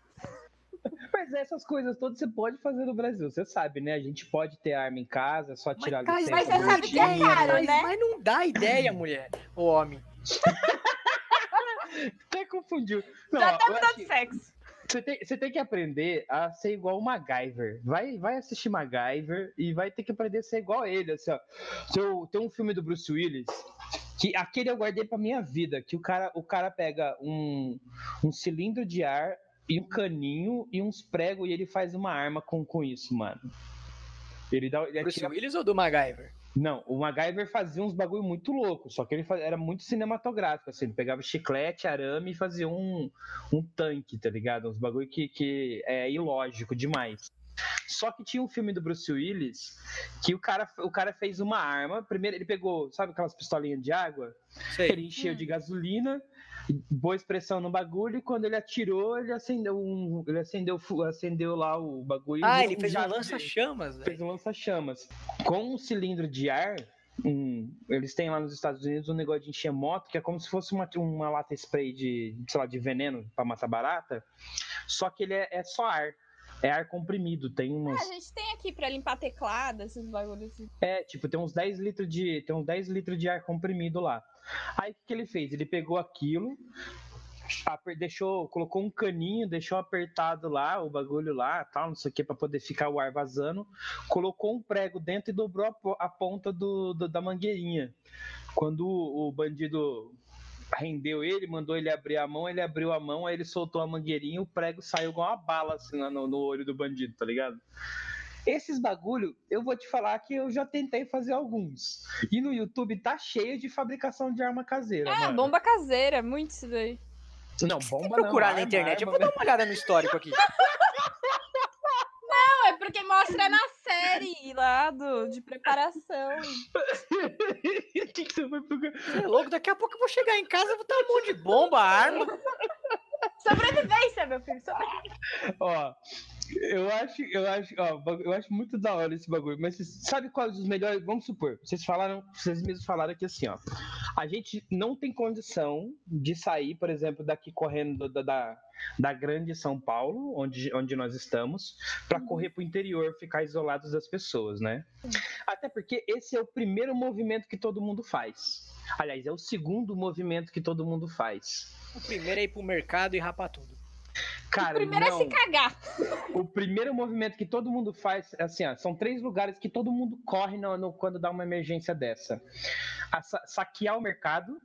Speaker 1: Mas essas coisas todas você pode fazer no Brasil, você sabe, né? A gente pode ter arma em casa, só tirar
Speaker 2: mas, licença. Mas você sabe que é caro,
Speaker 3: mas,
Speaker 2: né?
Speaker 3: Mas não dá ideia, mulher, o homem.
Speaker 1: Até confundiu.
Speaker 2: Não, Já tá dando sexo.
Speaker 1: Você tem, você tem que aprender a ser igual o MacGyver. Vai, vai assistir MacGyver e vai ter que aprender a ser igual a ele. Assim, ó. Eu, tem um filme do Bruce Willis que aquele eu guardei pra minha vida, que o cara, o cara pega um, um cilindro de ar e um caninho e uns pregos e ele faz uma arma com, com isso, mano.
Speaker 3: Ele dá, ele Bruce atira... Willis ou do MacGyver?
Speaker 1: Não, o MacGyver fazia uns bagulho muito louco, só que ele fazia, era muito cinematográfico, assim, ele pegava chiclete, arame e fazia um, um tanque, tá ligado? Uns bagulho que, que é ilógico demais. Só que tinha um filme do Bruce Willis que o cara, o cara fez uma arma. Primeiro, ele pegou, sabe aquelas pistolinhas de água? Sei. Ele encheu hum. de gasolina, pôs pressão no bagulho e quando ele atirou, ele acendeu um. Ele acendeu, acendeu lá o bagulho.
Speaker 3: Ah, ele fez um lança-chamas.
Speaker 1: Fez um lança-chamas. Com um cilindro de ar. Um, eles têm lá nos Estados Unidos um negócio de encher moto, que é como se fosse uma, uma lata spray de, sei lá, de veneno para matar barata. Só que ele é, é só ar. É ar comprimido, tem umas.
Speaker 2: Ah, a gente tem aqui pra limpar teclado, esses bagulhos assim.
Speaker 1: É, tipo, tem uns 10 litros de. Tem uns 10 litros de ar comprimido lá. Aí o que, que ele fez? Ele pegou aquilo, deixou, colocou um caninho, deixou apertado lá o bagulho lá, tal, não sei o que, para poder ficar o ar vazando, colocou um prego dentro e dobrou a, ponta do, do, da mangueirinha. Quando o bandido rendeu ele, mandou ele abrir a mão, ele abriu a mão, aí ele soltou a mangueirinha e o prego saiu igual uma bala assim lá no, no olho do bandido, tá ligado? Esses bagulho, eu vou te falar que eu já tentei fazer alguns. E no YouTube tá cheio de fabricação de arma caseira.
Speaker 2: É, mano. bomba caseira, muito isso daí.
Speaker 1: Não, bomba
Speaker 3: não. procurar na arma, internet, arma, eu vou dar uma olhada no histórico aqui.
Speaker 2: Não, é porque mostra na série lá do, de preparação.
Speaker 3: O que, que você vai procurar? Você é louco, daqui a pouco eu vou chegar em casa e vou dar um monte de bomba, arma.
Speaker 2: Sobrevivência, meu filho, sobrevivência.
Speaker 1: Ó, eu acho, eu acho, ó, eu acho muito da hora esse bagulho. Mas sabe quais os melhores? Vamos supor, vocês falaram, vocês mesmos falaram aqui assim, ó. A gente não tem condição de sair, por exemplo, daqui correndo da, da, da grande São Paulo, onde, onde nós estamos, para uhum. correr para o interior, ficar isolados das pessoas, né? Até porque esse é o primeiro movimento que todo mundo faz. Aliás, é o segundo movimento que todo mundo faz.
Speaker 3: O primeiro é ir pro mercado e rapar tudo.
Speaker 2: Cara, o primeiro não. é se cagar.
Speaker 1: O primeiro movimento que todo mundo faz, assim, ó, são três lugares que todo mundo corre no, no quando dá uma emergência dessa: a, saquear o mercado,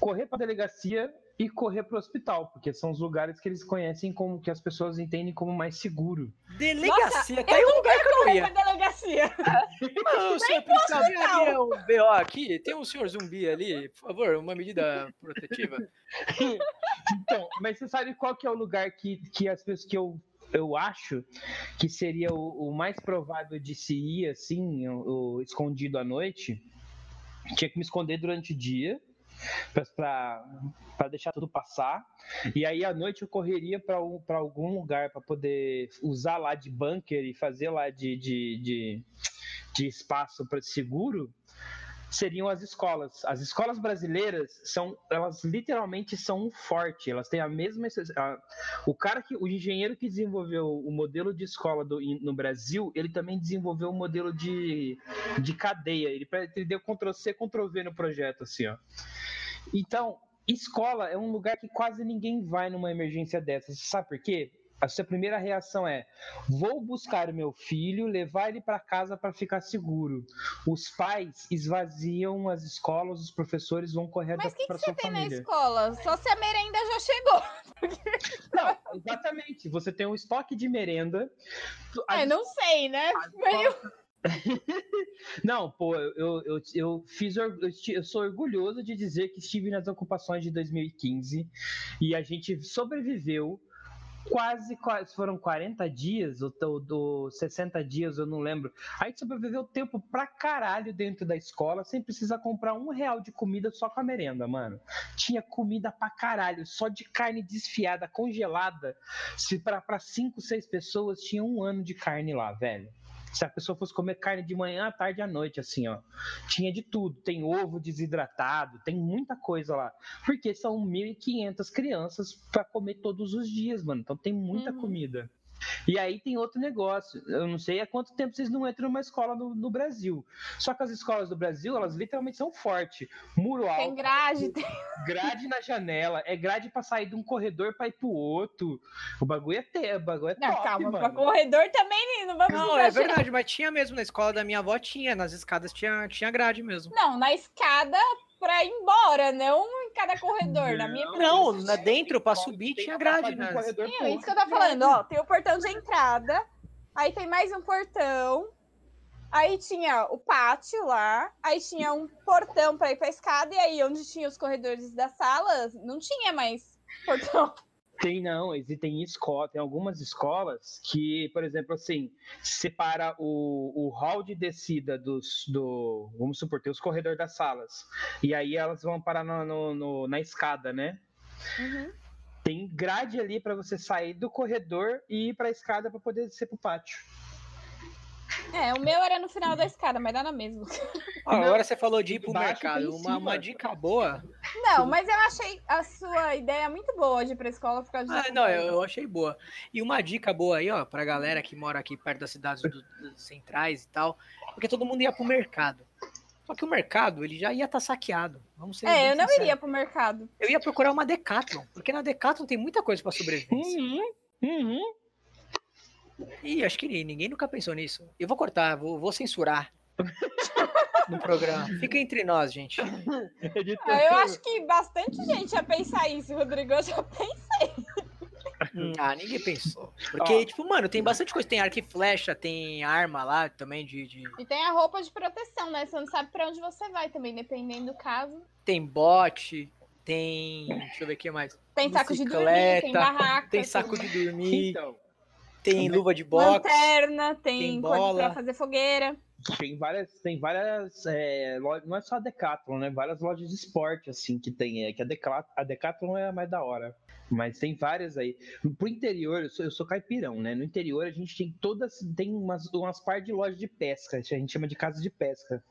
Speaker 1: correr para delegacia e correr para o hospital, porque são os lugares que eles conhecem como que as pessoas entendem como mais seguro.
Speaker 3: Delegacia, Nossa, tá aí um lugar que eu não ia.
Speaker 2: delegacia.
Speaker 3: Não, senhor policial, vem ali o BO aqui, tem um senhor zumbi ali, por favor, uma medida protetiva.
Speaker 1: então, mas você sabe qual que é o lugar que, que as pessoas que eu eu acho que seria o, o, mais provável de se ir assim, o, o, escondido à noite. Tinha que me esconder durante o dia para deixar tudo passar. E aí à noite eu correria para algum lugar para poder usar lá de bunker e fazer lá de, de, de, de espaço para seguro seriam as escolas. As escolas brasileiras são, elas literalmente são um forte, elas têm a mesma. A, o cara que, o engenheiro que desenvolveu o modelo de escola do, no Brasil, ele também desenvolveu o um modelo de, de cadeia. Ele, ele deu Ctrl C, Ctrl V no projeto, assim, ó. Então, escola é um lugar que quase ninguém vai numa emergência dessas. Sabe por quê? A sua primeira reação é: vou buscar o meu filho, levar ele para casa para ficar seguro. Os pais esvaziam as escolas, os professores vão correr
Speaker 2: para sua família. Mas o que, você tem na escola? Só se a merenda já chegou.
Speaker 1: Não, exatamente. Você tem um estoque de merenda.
Speaker 2: É, não sei, né? Meio...
Speaker 1: Não, pô, eu, eu, eu fiz eu sou orgulhoso de dizer que estive nas ocupações de 2015 e a gente sobreviveu quase, quase foram 40 dias, ou, do 60 dias, eu não lembro. A gente sobreviveu tempo pra caralho dentro da escola, sem precisar comprar um real de comida só com a merenda, mano. Tinha comida pra caralho, só de carne desfiada, congelada. Se pra, pra cinco, seis pessoas, tinha um ano de carne lá, velho. Se a pessoa fosse comer carne de manhã, à tarde e à noite, assim, ó. Tinha de tudo. Tem ovo desidratado, tem muita coisa lá. Porque são 1.500 crianças para comer todos os dias, mano. Então tem muita uhum. comida. E aí tem outro negócio. Eu não sei há quanto tempo vocês não entram numa escola no, no Brasil. Só que as escolas do Brasil, elas literalmente são fortes. Muro alto.
Speaker 2: Tem grade. Tem...
Speaker 1: Grade na janela. É grade pra sair de um corredor pra ir pro outro. O bagulho é ter, o bagulho é não, top, calma, mano. Pra
Speaker 2: corredor também, não vamos
Speaker 3: Não, é verdade, mas tinha mesmo na escola da minha avó, tinha. Nas escadas tinha, tinha grade mesmo.
Speaker 2: Não, na escada pra ir embora, não cada corredor. Na minha
Speaker 3: Não, na dentro, pra subir, tinha grade, né?
Speaker 2: Sim, é isso que eu tô falando, ó. Tem o portão de entrada, aí tem mais um portão, aí tinha o pátio lá, aí tinha um portão pra ir pra escada, e aí onde tinha os corredores das salas, não tinha mais portão.
Speaker 1: Tem não, existem escola, tem algumas escolas que, por exemplo, assim, separa o, o hall de descida dos, do, vamos supor, tem os corredores das salas, e aí elas vão parar no, no, no na escada, né? Uhum. Tem grade ali para você sair do corredor e ir para a escada para poder descer para o pátio.
Speaker 2: É, o meu era no final da escada, mas dá na mesma.
Speaker 3: agora você falou de ir pro mercado. Uma, uma, dica boa.
Speaker 2: Não, mas eu achei a sua ideia muito boa de ir pra escola por causa
Speaker 3: ah, Não, eu, eu, achei boa. E uma dica boa aí, ó, pra galera que mora aqui perto das cidades do, dos centrais e tal, porque todo mundo ia pro mercado. Só que o mercado, ele já ia estar tá saqueado. Vamos ser
Speaker 2: é, eu não iria pro mercado.
Speaker 3: Eu ia procurar uma Decathlon, porque na Decathlon tem muita coisa para sobreviver.
Speaker 1: Uhum, uhum.
Speaker 3: Ih, acho que ninguém nunca pensou nisso. Eu vou cortar, vou, vou censurar no programa. Fica entre nós, gente.
Speaker 2: Ah, eu acho que bastante gente ia pensar isso, Rodrigo. Eu já pensei.
Speaker 3: Ah, ninguém pensou. Porque, Ó, tipo, mano, tem bastante coisa. Tem arco e flecha, tem arma lá também de, de,
Speaker 2: E tem a roupa de proteção, né? Você não sabe pra onde você vai também, dependendo do caso.
Speaker 3: Tem bote, tem. Deixa eu ver o que mais.
Speaker 2: Tem saco de dormir, tem barraca.
Speaker 3: Tem saco de dormir. Então, tem luva de boxe.
Speaker 2: Lanterna, tem, tem bola pra fazer fogueira.
Speaker 1: Tem várias, tem várias é, lojas, não é só a Decathlon, né? Várias lojas de esporte, assim, que tem. É, que a Decathlon, a Decathlon é a mais da hora. Mas tem várias aí. Pro interior, eu sou, eu sou caipirão, né? No interior a gente tem todas, tem umas, umas par de lojas de pesca, a gente chama de casa de pesca.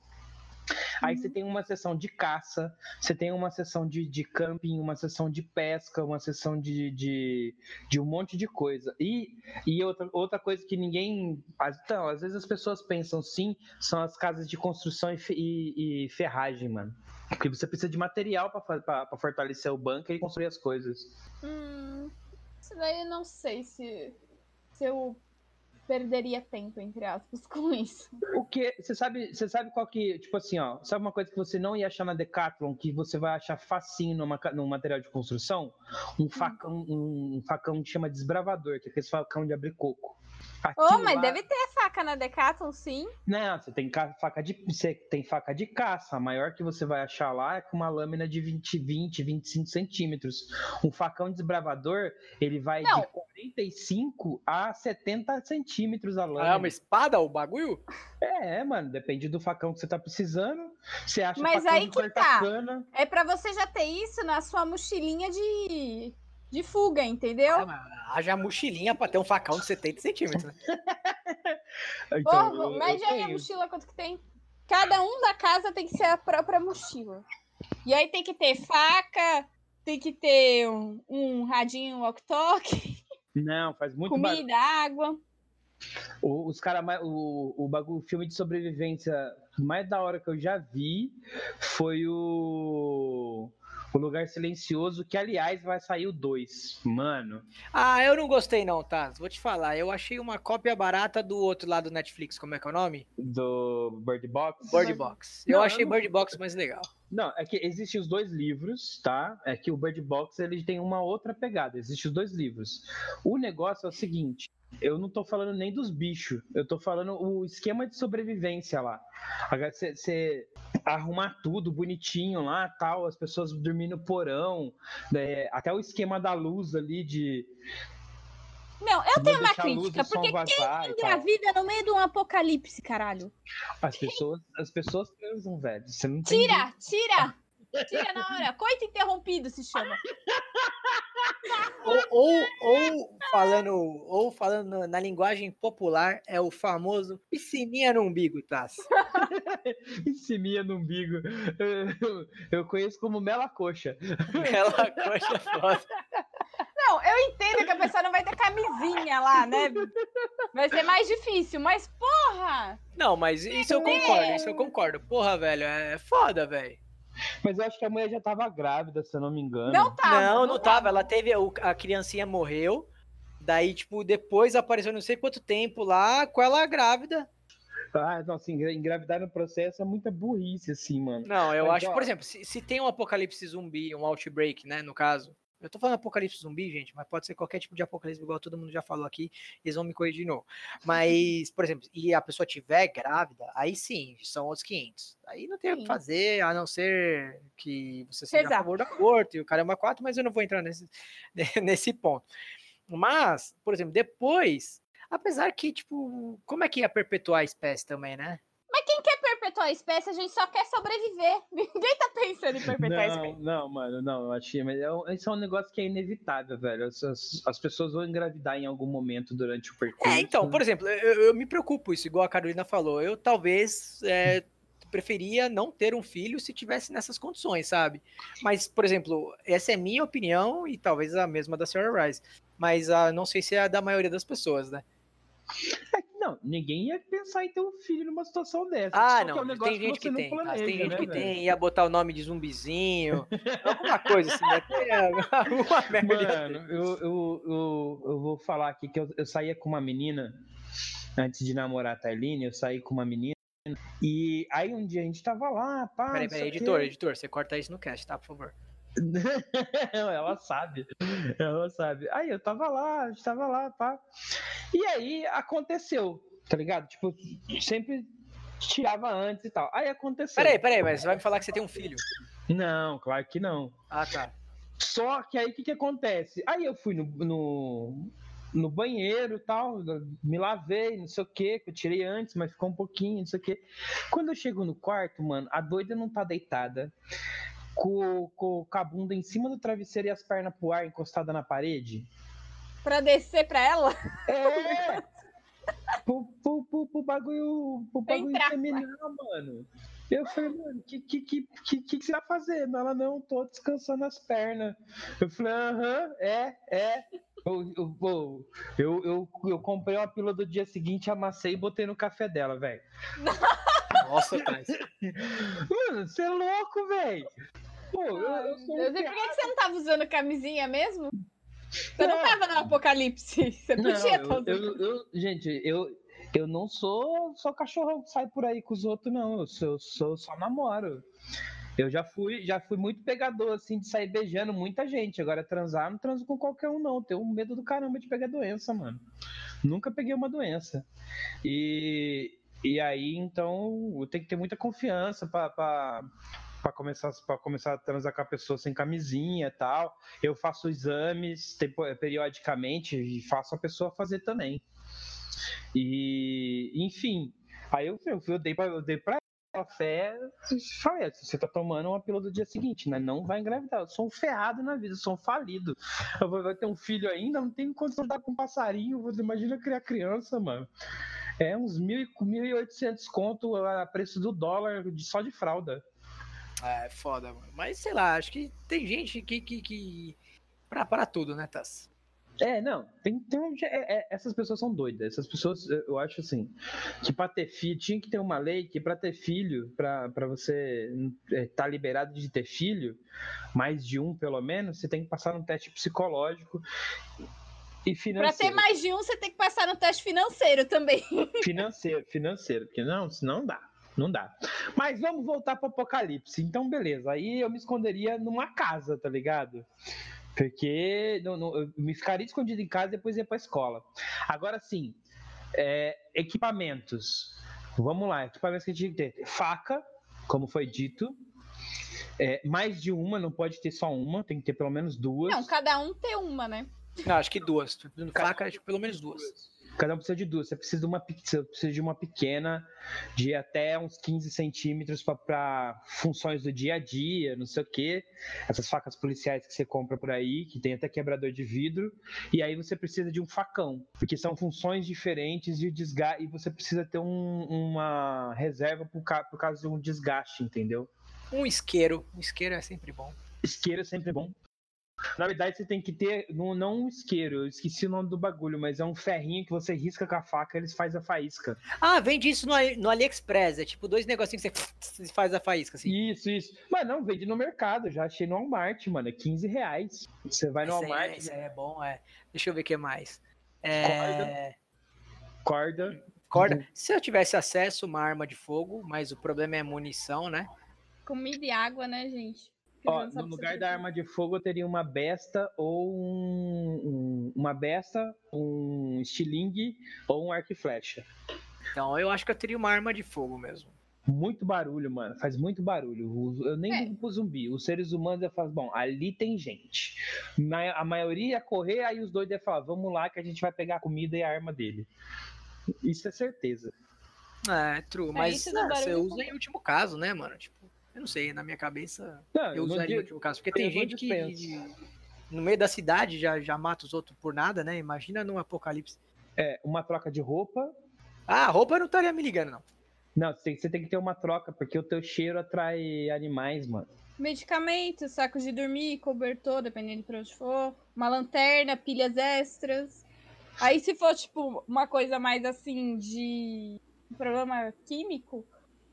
Speaker 1: Aí você uhum. tem uma sessão de caça, você tem uma sessão de, de camping, uma sessão de pesca, uma sessão de, de, de um monte de coisa. E, e outra, outra coisa que ninguém. Então, às vezes as pessoas pensam sim, são as casas de construção e, e, e ferragem, mano. Porque você precisa de material para fortalecer o bunker e construir as coisas.
Speaker 2: Hum, isso daí eu não sei se, se eu perderia tempo, entre aspas, com isso.
Speaker 1: O que. Você sabe, você sabe qual que. Tipo assim, ó. Sabe uma coisa que você não ia achar na Decathlon, que você vai achar facinho numa, num material de construção? Um facão, um, um facão que chama desbravador, que é aquele facão de abrir coco.
Speaker 2: Ô,
Speaker 1: Aquilo
Speaker 2: mas
Speaker 1: lá-
Speaker 2: deve ter faca na Decathlon, sim.
Speaker 1: Não, você tem ca- faca de. Você tem faca de caça. A maior que você vai achar lá é com uma lâmina de 20, 20, 25 centímetros. Um facão desbravador, ele vai
Speaker 2: Não.
Speaker 1: de 45 a 70 centímetros a
Speaker 3: Ah, é
Speaker 1: lâmina.
Speaker 3: uma espada o bagulho?
Speaker 1: É, mano, depende do facão que você tá precisando. Você acha
Speaker 2: Mas
Speaker 1: facão
Speaker 2: aí
Speaker 1: de
Speaker 2: que tá.
Speaker 1: cana.
Speaker 2: É pra você já ter isso na sua mochilinha de, de fuga, entendeu?
Speaker 3: Ah, haja mochilinha pra ter um facão de 70 centímetros. né?
Speaker 1: Então, eu-
Speaker 2: mas
Speaker 1: eu
Speaker 2: aí a
Speaker 1: tenho.
Speaker 2: mochila quanto que tem? Cada um da casa tem que ser a própria mochila. E aí tem que ter faca, tem que ter um, um radinho walk-talk,
Speaker 1: Não, faz muito
Speaker 2: comida, água.
Speaker 1: O- Os cara mais. O, o bagulho, o filme de sobrevivência mais da hora que eu já vi foi o. O Lugar Silencioso, que aliás vai sair o 2. Mano.
Speaker 3: Ah, eu não gostei não, tá? Vou te falar. Eu achei uma cópia barata do outro lado do Netflix. Como é que é o nome?
Speaker 1: Do Bird Box.
Speaker 3: Bird Box. Eu
Speaker 1: Não, eu
Speaker 3: achei
Speaker 1: não-
Speaker 3: Bird Box mais legal.
Speaker 1: Não, é que existem os dois livros, tá? É que o Bird Box ele tem uma outra pegada. Existem os dois livros. O negócio é o seguinte: eu não tô falando nem dos bichos, eu tô falando o esquema de sobrevivência lá. Você arrumar tudo bonitinho lá, tal, as pessoas dormindo no porão, né, até o esquema da luz ali de.
Speaker 2: Não, eu tenho uma
Speaker 1: deixar a luz
Speaker 2: crítica, porque
Speaker 1: tal.
Speaker 2: engravida no meio de um apocalipse, caralho.
Speaker 1: As pessoas, as pessoas transam, velho. Você não tem
Speaker 2: Tira, tira! Tira na hora. Coito interrompido se chama.
Speaker 3: Ou, ou, ou falando, ou falando na linguagem popular, é o famoso piscininha no umbigo, Taz.
Speaker 1: Ensiminha no umbigo. Eu, eu conheço como mela coxa.
Speaker 3: Aquela coisa foda.
Speaker 2: Não, eu entendo que a pessoa não vai ter camisinha lá, né? Vai ser mais difícil, mas porra!
Speaker 3: Não, mas isso eu concordo, isso eu concordo. Porra, velho, é foda, velho.
Speaker 1: Mas eu acho que a mulher já tava grávida, se eu não me engano.
Speaker 2: Não tava.
Speaker 3: não, não tava. Ela teve. o- A criancinha morreu. Daí, tipo, depois apareceu não sei quanto tempo lá com ela grávida.
Speaker 1: Ah, não, assim, engra- engravidar no processo é muita burrice, assim, mano.
Speaker 3: Não, eu
Speaker 1: Mas,
Speaker 3: acho,
Speaker 1: ó-
Speaker 3: por exemplo, se, se tem um apocalipse zumbi, um outbreak, né, no caso. Eu tô falando apocalipse zumbi, gente, mas pode ser qualquer tipo de apocalipse, igual todo mundo já falou aqui, eles vão me corrigir de novo. Mas, por exemplo, e a pessoa tiver grávida, aí sim, são outros 500. Aí não tem o que fazer, a não ser que você seja a
Speaker 2: Exato.
Speaker 3: favor do aborto e o caramba 4, mas eu não vou entrar nesse, nesse ponto. Mas, por exemplo, depois, apesar que, tipo, como é que ia perpetuar a espécie também, né?
Speaker 2: Perpetuar a espécie, a gente só quer sobreviver. Ninguém tá pensando em perpetuar a
Speaker 1: Não,
Speaker 2: espécie.
Speaker 1: não, mano, não, eu achei, mas é um- esse é um negócio que é inevitável, velho. As, as- as pessoas vão engravidar em algum momento durante o percurso.
Speaker 3: É, então, por exemplo, eu, eu me preocupo isso, igual a Carolina falou. Eu talvez é, preferia não ter um filho se tivesse nessas condições, sabe? Mas, por exemplo, essa é minha opinião e talvez a mesma da Sarah Rice. Mas ah, não sei se é a da maioria das pessoas, né?
Speaker 1: É que não, ninguém ia pensar em ter um filho numa situação dessa.
Speaker 3: Ah,
Speaker 1: que é um
Speaker 3: não, tem gente que,
Speaker 1: não
Speaker 3: tem.
Speaker 1: planeja,
Speaker 3: tem gente
Speaker 1: né,
Speaker 3: que
Speaker 1: velho?
Speaker 3: tem, ia botar o nome de zumbizinho, alguma coisa assim, ia ter alguma merda.
Speaker 1: Mano, eu, eu, eu, eu vou falar aqui que eu, eu saía com uma menina, antes de namorar a Tailine, eu saí com uma menina. E aí um dia a gente tava lá, pá.
Speaker 3: Peraí,
Speaker 1: não
Speaker 3: peraí, editor, editor, você corta isso no cast, tá, por favor.
Speaker 1: ela sabe, ela sabe. Aí eu tava lá, a gente tava lá, pá. E aí aconteceu, tá ligado? Tipo, sempre tirava antes e tal. Aí aconteceu.
Speaker 3: Peraí, peraí, mas você vai me falar que você tem um filho.
Speaker 1: Não, claro que não.
Speaker 3: Ah, tá.
Speaker 1: Só que aí o que, que acontece? Aí eu fui no, no, no banheiro e tal, me lavei, não sei o que, que eu tirei antes, mas ficou um pouquinho, não sei o que. Quando eu chego no quarto, mano, a doida não tá deitada, com, com, com a bunda em cima do travesseiro e as pernas pro ar encostada na parede.
Speaker 2: Pra descer pra ela?
Speaker 1: É! pro, pro, pro, pro bagulho, pro bagulho
Speaker 2: Entrar.
Speaker 1: terminar, mano. Eu falei, mano, o que, que, que, que, que você tá fazendo? Ela, não, tô descansando as pernas. Eu falei, aham, é, é. Eu, eu, eu, eu, eu, eu comprei uma pílula do dia seguinte, amassei e botei no café dela, velho.
Speaker 3: Nossa, Thais.
Speaker 1: Mano, você é louco, velho. Pô, eu, eu sou um
Speaker 2: Deus, e por que que você não tava usando camisinha mesmo? Você não tava no apocalipse. Você
Speaker 1: Não,
Speaker 2: podia
Speaker 1: eu,
Speaker 2: estar usando.
Speaker 1: eu- eu- gente, eu, eu não sou só cachorrão que sai por aí com os outros, não. Eu sou, sou só namoro. Eu já fui, já fui muito pegador, assim, de sair beijando muita gente. Agora, transar, não transo com qualquer um, não. Tenho medo do caramba de pegar doença, mano. Nunca peguei uma doença. E, e aí, então, eu tenho que ter muita confiança pra. Para começar para começar a transar com a pessoa sem camisinha e tal. Eu faço exames tempo- periodicamente e faço a pessoa fazer também. E, enfim, aí eu, eu, dei para eu dei pra ela fé, falei, você tá tomando uma pílula do dia seguinte, né? Não vai engravidar. Eu sou um ferrado na vida, eu sou um falido. Eu vou vai ter um filho ainda, não tenho condição de dar com um passarinho. Imagina criar criança, mano. É uns 1.800 conto a preço do dólar só de fralda.
Speaker 3: É foda, mano. Mas sei lá, acho que tem gente que. que, que... Pra, pra tudo, né, Tass?
Speaker 1: É, não, tem, tem um- é- é- essas pessoas são doidas. Essas pessoas, eu acho assim, que para ter filho, tinha que ter uma lei que para ter filho, para você estar liberado de ter filho, mais de um pelo menos, você tem que passar num teste psicológico e
Speaker 2: Pra
Speaker 1: financeiro.
Speaker 2: ter mais de um, você tem que passar no teste financeiro também.
Speaker 1: Financeiro, financeiro, porque não, senão não dá. Não dá. Mas vamos voltar pro apocalipse. Então, beleza. Aí eu me esconderia numa casa, tá ligado? Porque não, não- eu me ficaria escondido em casa e depois ia pra escola. Agora sim, é, equipamentos. Vamos lá, equipamentos que a gente tem que ter. Faca, como foi dito. É, mais de uma, não pode ter só uma, tem que ter pelo menos duas.
Speaker 2: Não, cada um tem uma, né?
Speaker 3: Não, acho que duas. Faca, acho que pelo menos duas.
Speaker 1: Cada um precisa de duas. Você precisa de uma, você precisa de uma pequena, de até uns 15 centímetros para funções do dia a dia, não sei o quê. Essas facas policiais que você compra por aí, que tem até quebrador de vidro. E aí você precisa de um facão, porque são funções diferentes de desgaste. E você precisa ter um- uma reserva por, ca- por causa de um desgaste, entendeu?
Speaker 3: Um isqueiro. Um isqueiro é sempre bom.
Speaker 1: Isqueiro é sempre bom. Na verdade, você tem que ter, não, não um isqueiro, eu esqueci o nome do bagulho, mas é um ferrinho que você risca com a faca eles faz a faísca.
Speaker 3: Ah, vende isso no, no AliExpress. É tipo dois negocinhos que você faz a faísca, assim.
Speaker 1: Isso, isso. Mas não, vende no mercado, já achei no Walmart, mano, é 15 reais. Você vai no
Speaker 3: Esse
Speaker 1: Walmart,
Speaker 3: esse aí é bom, é. Deixa eu ver o que mais. É...
Speaker 1: corda.
Speaker 3: Corda.
Speaker 1: Uhum.
Speaker 3: Se eu tivesse acesso a uma arma de fogo, mas o problema é munição, né?
Speaker 2: Comida e água, né, gente?
Speaker 1: Ó, no lugar da arma de fogo eu teria uma besta ou um, um- uma besta, um estilingue ou um arco e flecha.
Speaker 3: Então eu acho que eu teria uma arma de fogo mesmo.
Speaker 1: Muito barulho, mano. Faz muito barulho. Eu nem
Speaker 2: É.
Speaker 1: ligo pro zumbi. Os seres humanos iam falar, bom, ali tem gente. A maioria ia correr, aí os dois iam falar, vamos lá que a gente vai pegar a comida e a arma dele. Isso é certeza.
Speaker 3: É, true. Mas
Speaker 2: isso do
Speaker 3: ah, você usa em último caso, né, mano? Tipo, eu não sei, na minha cabeça
Speaker 1: Não,
Speaker 3: eu usaria último caso. Porque tem gente que no meio da cidade já, já mata os outros por nada, né? Imagina num apocalipse.
Speaker 1: É, uma troca de roupa.
Speaker 3: Ah, roupa eu não estaria me ligando, não.
Speaker 1: Não, você tem, você tem que ter uma troca, porque o teu cheiro atrai animais, mano.
Speaker 2: Medicamentos, sacos de dormir, cobertor, dependendo pra onde for. Uma lanterna, pilhas extras. Aí se for, tipo, uma coisa mais assim de um problema químico,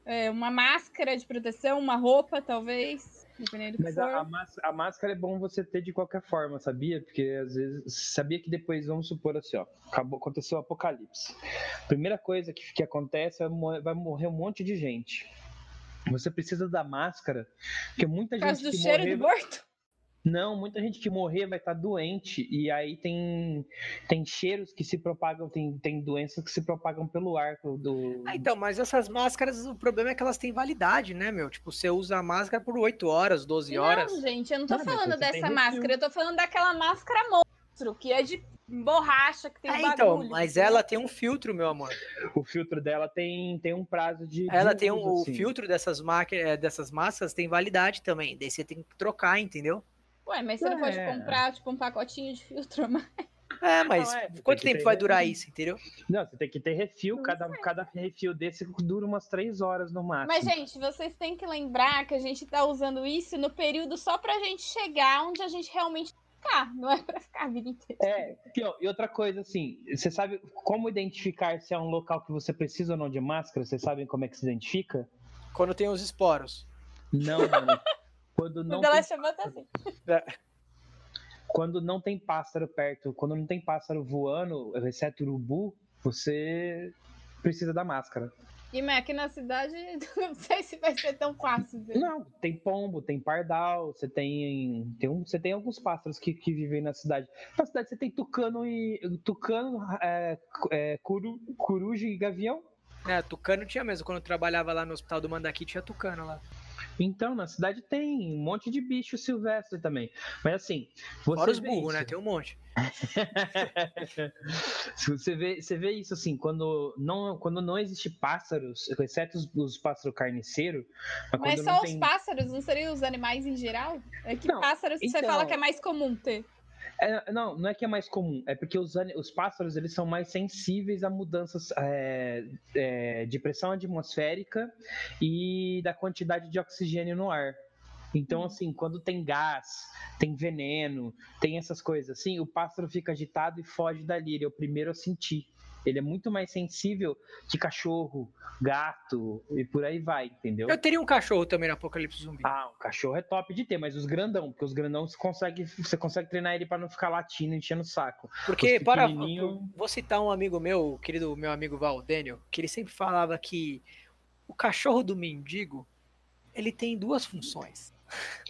Speaker 2: é, uma máscara de proteção, uma roupa, talvez. Dependendo do que
Speaker 1: Mas
Speaker 2: for.
Speaker 1: a, a a máscara é bom você ter de qualquer forma, sabia? Porque às vezes. Sabia que depois, vamos supor assim, ó. Acabou, aconteceu o apocalipse. Primeira coisa que, que acontece é vai morrer um monte de gente. Você precisa da máscara, porque muita
Speaker 2: Por causa
Speaker 1: gente
Speaker 2: do
Speaker 1: que
Speaker 2: cheiro
Speaker 1: morrer,
Speaker 2: do morto?
Speaker 1: Não, muita gente que morrer vai estar doente. E aí tem, tem cheiros que se propagam, tem, tem doenças que se propagam pelo ar do.
Speaker 3: Ah, então, mas essas máscaras, o problema é que elas têm validade, né, meu? Tipo, você usa a máscara por 8 horas, 12 horas.
Speaker 2: Não, gente, eu não tô
Speaker 1: Ah,
Speaker 2: falando dessa máscara, eu tô falando daquela máscara monstro, que é de borracha, que tem
Speaker 3: Ah,
Speaker 2: bagulho.
Speaker 3: então, mas ela tem um filtro, meu amor.
Speaker 1: O filtro dela tem, tem um prazo de. de
Speaker 3: Ela tem um,
Speaker 1: uso,
Speaker 3: o filtro dessas, máquinas, dessas máscaras tem validade também. Daí você tem que trocar, entendeu?
Speaker 2: Ué, mas você não pode
Speaker 1: É.
Speaker 2: comprar, tipo, um pacotinho de filtro, mas...
Speaker 3: É, mas
Speaker 1: Não, é,
Speaker 3: quanto tempo
Speaker 1: ter
Speaker 3: vai durar
Speaker 1: refil.
Speaker 3: isso, entendeu?
Speaker 1: Não, você tem que ter refil, cada, cada refil desse dura umas três horas no máximo.
Speaker 2: Mas, gente, vocês têm que lembrar que a gente tá usando isso no período só pra gente chegar onde a gente realmente ficar, não é pra ficar a vida inteira.
Speaker 1: É, e, e outra coisa, assim, você sabe como identificar se é um local que você precisa ou não de máscara? Vocês sabem como é que se identifica?
Speaker 3: Quando tem os esporos.
Speaker 1: Não, mano. Quando não
Speaker 2: Quando ela
Speaker 1: tem,
Speaker 2: chamou, tá assim.
Speaker 1: quando não tem pássaro perto, quando não tem pássaro voando, exceto urubu, você precisa da máscara.
Speaker 2: E mas aqui na cidade, não sei se vai ser tão fácil. Viu?
Speaker 1: Não, tem pombo, tem pardal, você tem, tem um, você tem alguns pássaros que, que vivem na cidade. Na cidade você tem tucano e tucano, é, é, curu, coruja e gavião.
Speaker 3: É, tucano tinha mesmo. Quando eu trabalhava lá no hospital do Mandaqui, tinha tucano lá.
Speaker 1: Então, na cidade tem um monte de bicho silvestre também. Mas assim, você
Speaker 3: Fora os
Speaker 1: vê
Speaker 3: burros,
Speaker 1: isso.
Speaker 3: né? Tem um monte.
Speaker 1: Você vê, você vê isso assim, quando não, quando não existe pássaros, exceto os, os pássaros carniceiros, mas,
Speaker 2: Mas só
Speaker 1: não
Speaker 2: os
Speaker 1: tem...
Speaker 2: pássaros, não seriam os animais em geral? É que
Speaker 1: Não,
Speaker 2: pássaros você
Speaker 1: então-
Speaker 2: fala que é mais comum ter.
Speaker 1: É, não, não é que é mais comum, é porque os, os pássaros eles são mais sensíveis a mudanças é, é, de pressão atmosférica e da quantidade de oxigênio no ar. Então, assim, quando tem gás, tem veneno, tem essas coisas assim, o pássaro fica agitado e foge dali. Ele é o primeiro a sentir. Ele é muito mais sensível que cachorro, gato e por aí vai, entendeu?
Speaker 3: Eu teria um cachorro também no Apocalipse Zumbi.
Speaker 1: Ah, o cachorro é top de ter, mas os grandão, porque os grandão você consegue, você consegue treinar ele para não ficar latindo, enchendo o saco.
Speaker 3: Porque,
Speaker 1: os
Speaker 3: para.
Speaker 1: pequenininho-
Speaker 3: Vou citar um amigo meu, querido meu amigo Valdênio, que ele sempre falava que o cachorro do mendigo ele tem duas funções.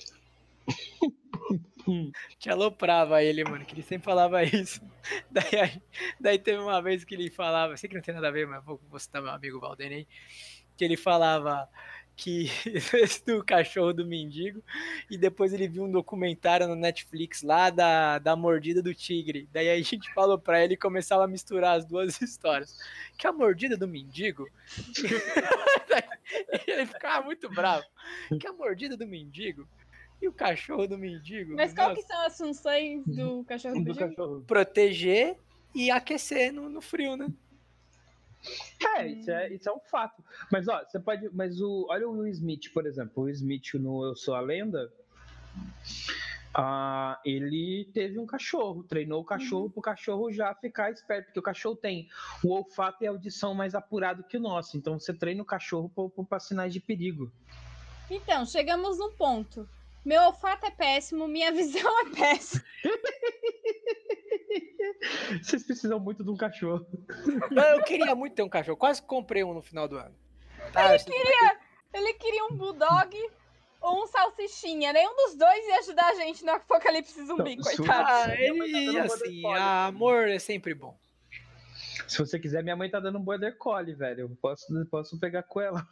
Speaker 3: Que aloprava ele, mano, que ele sempre falava isso. Daí, aí- daí teve uma vez que ele falava, sei que não tem nada a ver, mas vou, vou citar meu amigo Valdênio aí, que ele falava que do cachorro do mendigo, e depois ele viu um documentário no Netflix lá da, da mordida do tigre. Daí a gente falou pra ele e começava a misturar as duas histórias. Que a mordida do mendigo. ele ficava muito bravo. Que a mordida do mendigo e o cachorro do mendigo.
Speaker 2: Mas qual que
Speaker 3: nossa,
Speaker 2: são as funções do cachorro do
Speaker 1: do
Speaker 2: mendigo?
Speaker 1: cachorro.
Speaker 3: proteger e aquecer no, no frio, né?
Speaker 1: É, isso é, isso é um fato. Mas ó, você pode. Mas o. Olha o Will Smith, por exemplo. O Will Smith no Eu Sou a Lenda. ah, ele teve um cachorro, treinou o cachorro pro cachorro já ficar esperto, porque o cachorro tem o olfato e a audição mais apurado que o nosso. Então você treina o cachorro para sinais de perigo.
Speaker 2: Então, chegamos num ponto. Meu olfato é péssimo, minha visão é péssima.
Speaker 1: Vocês precisam muito de um cachorro.
Speaker 3: Eu queria muito ter um cachorro, quase comprei um no final do ano. Tá, eu-
Speaker 2: Ele queria um bulldog ou um salsichinha. Nenhum dos dois ia ajudar a gente no apocalipse zumbi,
Speaker 1: Não,
Speaker 2: coitado.
Speaker 3: Ah, ele,
Speaker 1: dando
Speaker 3: assim, ah, amor é sempre bom.
Speaker 1: Se você quiser, minha mãe tá dando um border collie, velho. Eu posso, posso pegar com ela.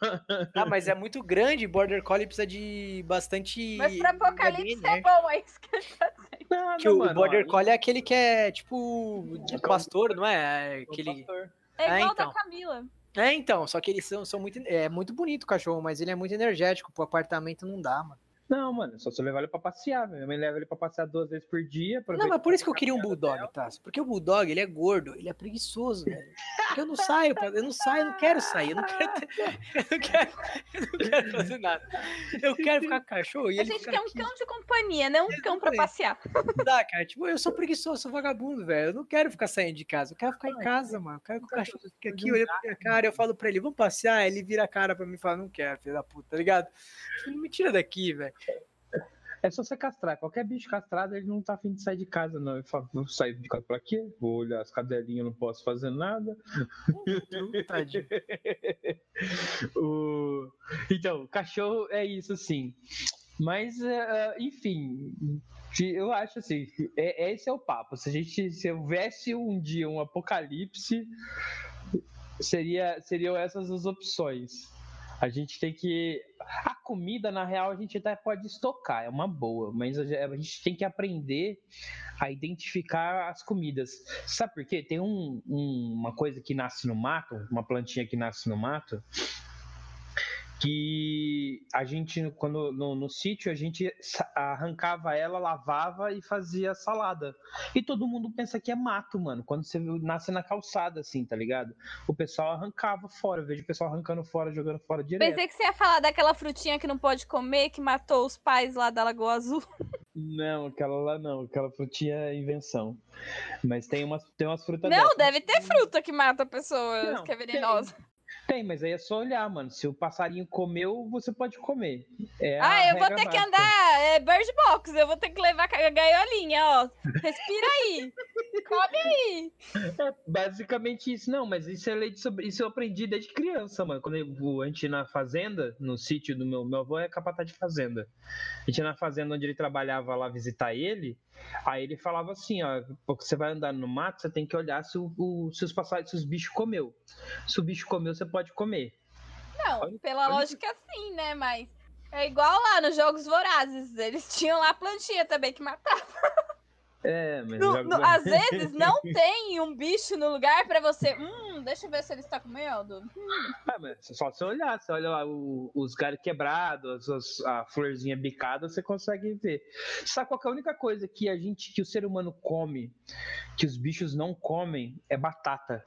Speaker 3: Ah, mas é muito grande, Border Collie precisa de bastante...
Speaker 2: Mas pro apocalipse
Speaker 3: né?
Speaker 2: é bom, é isso que ele tá dizendo.
Speaker 1: Não,
Speaker 3: Que o
Speaker 1: mano,
Speaker 3: Border Collie é aquele que é, tipo, de
Speaker 1: É
Speaker 3: pastor, não é?
Speaker 1: um
Speaker 3: Aquele...
Speaker 2: É
Speaker 3: Ah,
Speaker 2: igual
Speaker 3: então.
Speaker 2: da Camila.
Speaker 3: É, então, só que eles são, são muito... É muito bonito o cachorro, mas ele é muito energético, pro apartamento não dá, mano.
Speaker 1: Não, mano, só se eu levar ele pra passear. Minha mãe leva ele pra passear duas vezes por dia.
Speaker 3: Não, mas por isso que eu queria um bulldog, tá? Porque o bulldog, ele é gordo, ele é preguiçoso, velho. Eu não saio, eu não saio, eu não quero sair, eu não quero, ter- eu não quero, eu não quero fazer nada. Eu quero ficar com o cachorro e
Speaker 2: A gente quer um
Speaker 3: aqui.
Speaker 2: cão de companhia, não um cão pra
Speaker 3: Exatamente.
Speaker 2: passear.
Speaker 3: Não dá, cara. Tipo, eu sou preguiçoso, sou vagabundo, velho. Eu não quero ficar saindo de casa. Eu quero ficar em casa, mano. Eu quero que o cachorro fique aqui, olhando pra minha cara. Eu falo pra ele, vamos passear. Ele vira a cara pra mim e fala, não quero, filho da puta, tá ligado? Não me tira daqui, velho.
Speaker 1: É só você castrar. Qualquer bicho castrado, ele não tá afim de sair de casa, não. Ele fala, vou sair de casa pra quê? Vou olhar as cadelinhas, não posso fazer nada.
Speaker 3: Tadinho.
Speaker 1: O- Então, cachorro é isso, sim. Mas, eh, enfim, eu acho assim, é- esse é o papo. Se a gente, se houvesse um dia um apocalipse, seria, seriam essas as opções. A gente tem que. A comida, na real, a gente até pode estocar, é uma boa, mas a ge- a gente tem que aprender a identificar as comidas. Sabe por quê? Tem um- um- uma coisa que nasce no mato, uma plantinha que nasce no mato, que a gente, quando no, no sítio, a gente arrancava ela, lavava e fazia salada. E todo mundo pensa que é mato, mano. Quando você nasce na calçada, assim, tá ligado? O pessoal arrancava fora. Eu vejo o pessoal arrancando fora, jogando fora direto.
Speaker 2: Pensei que você ia falar daquela frutinha que não pode comer, que matou os pais lá da Lagoa Azul.
Speaker 1: Não, aquela lá não. Aquela frutinha é invenção. Mas tem umas, tem umas frutas
Speaker 2: Não,
Speaker 1: dessas.
Speaker 2: deve ter fruta que mata pessoas,
Speaker 1: Não,
Speaker 2: que é venenosa.
Speaker 1: Tem, Tem, mas aí é só olhar, mano. Se o passarinho comeu, você pode comer. É
Speaker 2: ah, eu vou ter básica. que andar é, Bird Box, eu vou ter que levar a gaiolinha, ó. Respira aí. Come aí.
Speaker 1: É basicamente isso, não, mas isso é lei sobre... Isso eu aprendi desde criança, mano. Quando eu, a gente ia na fazenda, no sítio do meu, meu avô é capataz de fazenda. A gente ia na fazenda onde ele trabalhava lá visitar ele. Aí ele falava assim, ó, porque você vai andar no mato, você tem que olhar se, o, o, se os passarinhos, se os bichos comeu. Se o bicho comeu, você pode comer.
Speaker 2: Não, olha, pela olha. lógica sim, né? Mas é igual lá nos Jogos Vorazes, eles tinham lá plantinha também que matava.
Speaker 1: É, mas
Speaker 2: no, no, às vezes não tem um bicho no lugar para você. Hum, deixa eu ver se ele está comendo. Hum.
Speaker 1: É, mas só você olhar, você olha lá o, os galhos quebrados, as, a florzinha bicada, você consegue ver. Sabe qual é a única coisa que a gente, que o ser humano come, que os bichos não comem, é batata.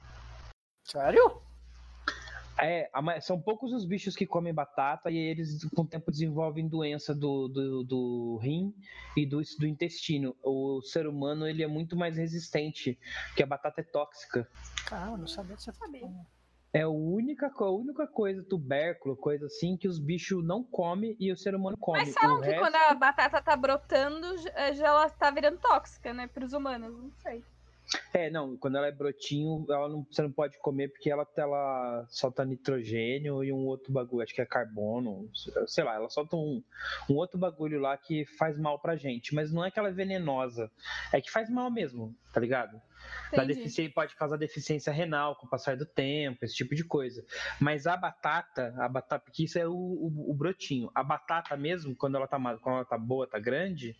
Speaker 3: Sério?
Speaker 1: É, são poucos os bichos que comem batata e eles com o tempo desenvolvem doença do, do, do rim e do, do intestino. O ser humano ele é muito mais resistente, porque a batata é tóxica.
Speaker 3: Ah, não sabia que você sabia.
Speaker 1: É a única, a única coisa, tubérculo, coisa assim, que os bichos não comem e o ser humano come.
Speaker 2: Mas falam que resto... quando a batata tá brotando, já ela tá virando tóxica, né, pros humanos, não sei.
Speaker 1: É, não, quando ela é brotinho, ela não, você não pode comer porque ela, ela solta nitrogênio e um outro bagulho, acho que é carbono, sei lá, ela solta um, um outro bagulho lá que faz mal pra gente, mas não é que ela é venenosa, é que faz mal mesmo, tá ligado? Da deficiência, pode causar deficiência renal com o passar do tempo, esse tipo de coisa. Mas a batata, a batata, porque isso é o, o, o, brotinho. A batata mesmo, quando ela tá quando ela tá boa, tá grande,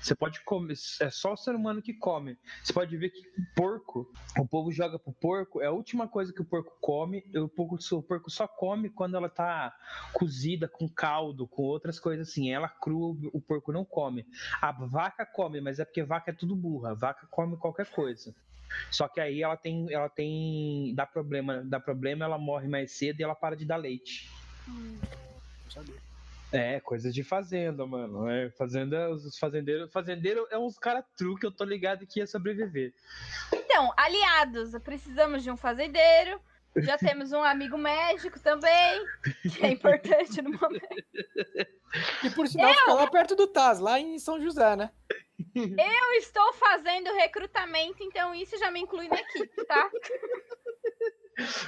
Speaker 1: você pode comer. É só o ser humano que come. Você pode ver que porco, o povo joga pro porco, é a última coisa que o porco come. O porco, o porco só come quando ela tá cozida com caldo, com outras coisas assim. Ela crua, o porco não come. A vaca come, mas é porque vaca é tudo burra. A vaca come qualquer coisa. Só que aí ela tem, ela tem, dá problema, dá problema, ela morre mais cedo e ela para de dar leite. Hum, é, coisas de fazenda, mano. É, fazenda, os fazendeiros, fazendeiro é uns cara truque, eu tô ligado que ia sobreviver.
Speaker 2: Então, aliados, precisamos de um fazendeiro. Já temos um amigo médico também, que é importante no momento.
Speaker 3: E por sinal, eu... fica lá perto do Taz, lá em São José, né?
Speaker 2: Eu estou fazendo recrutamento, então isso já me inclui na equipe, tá?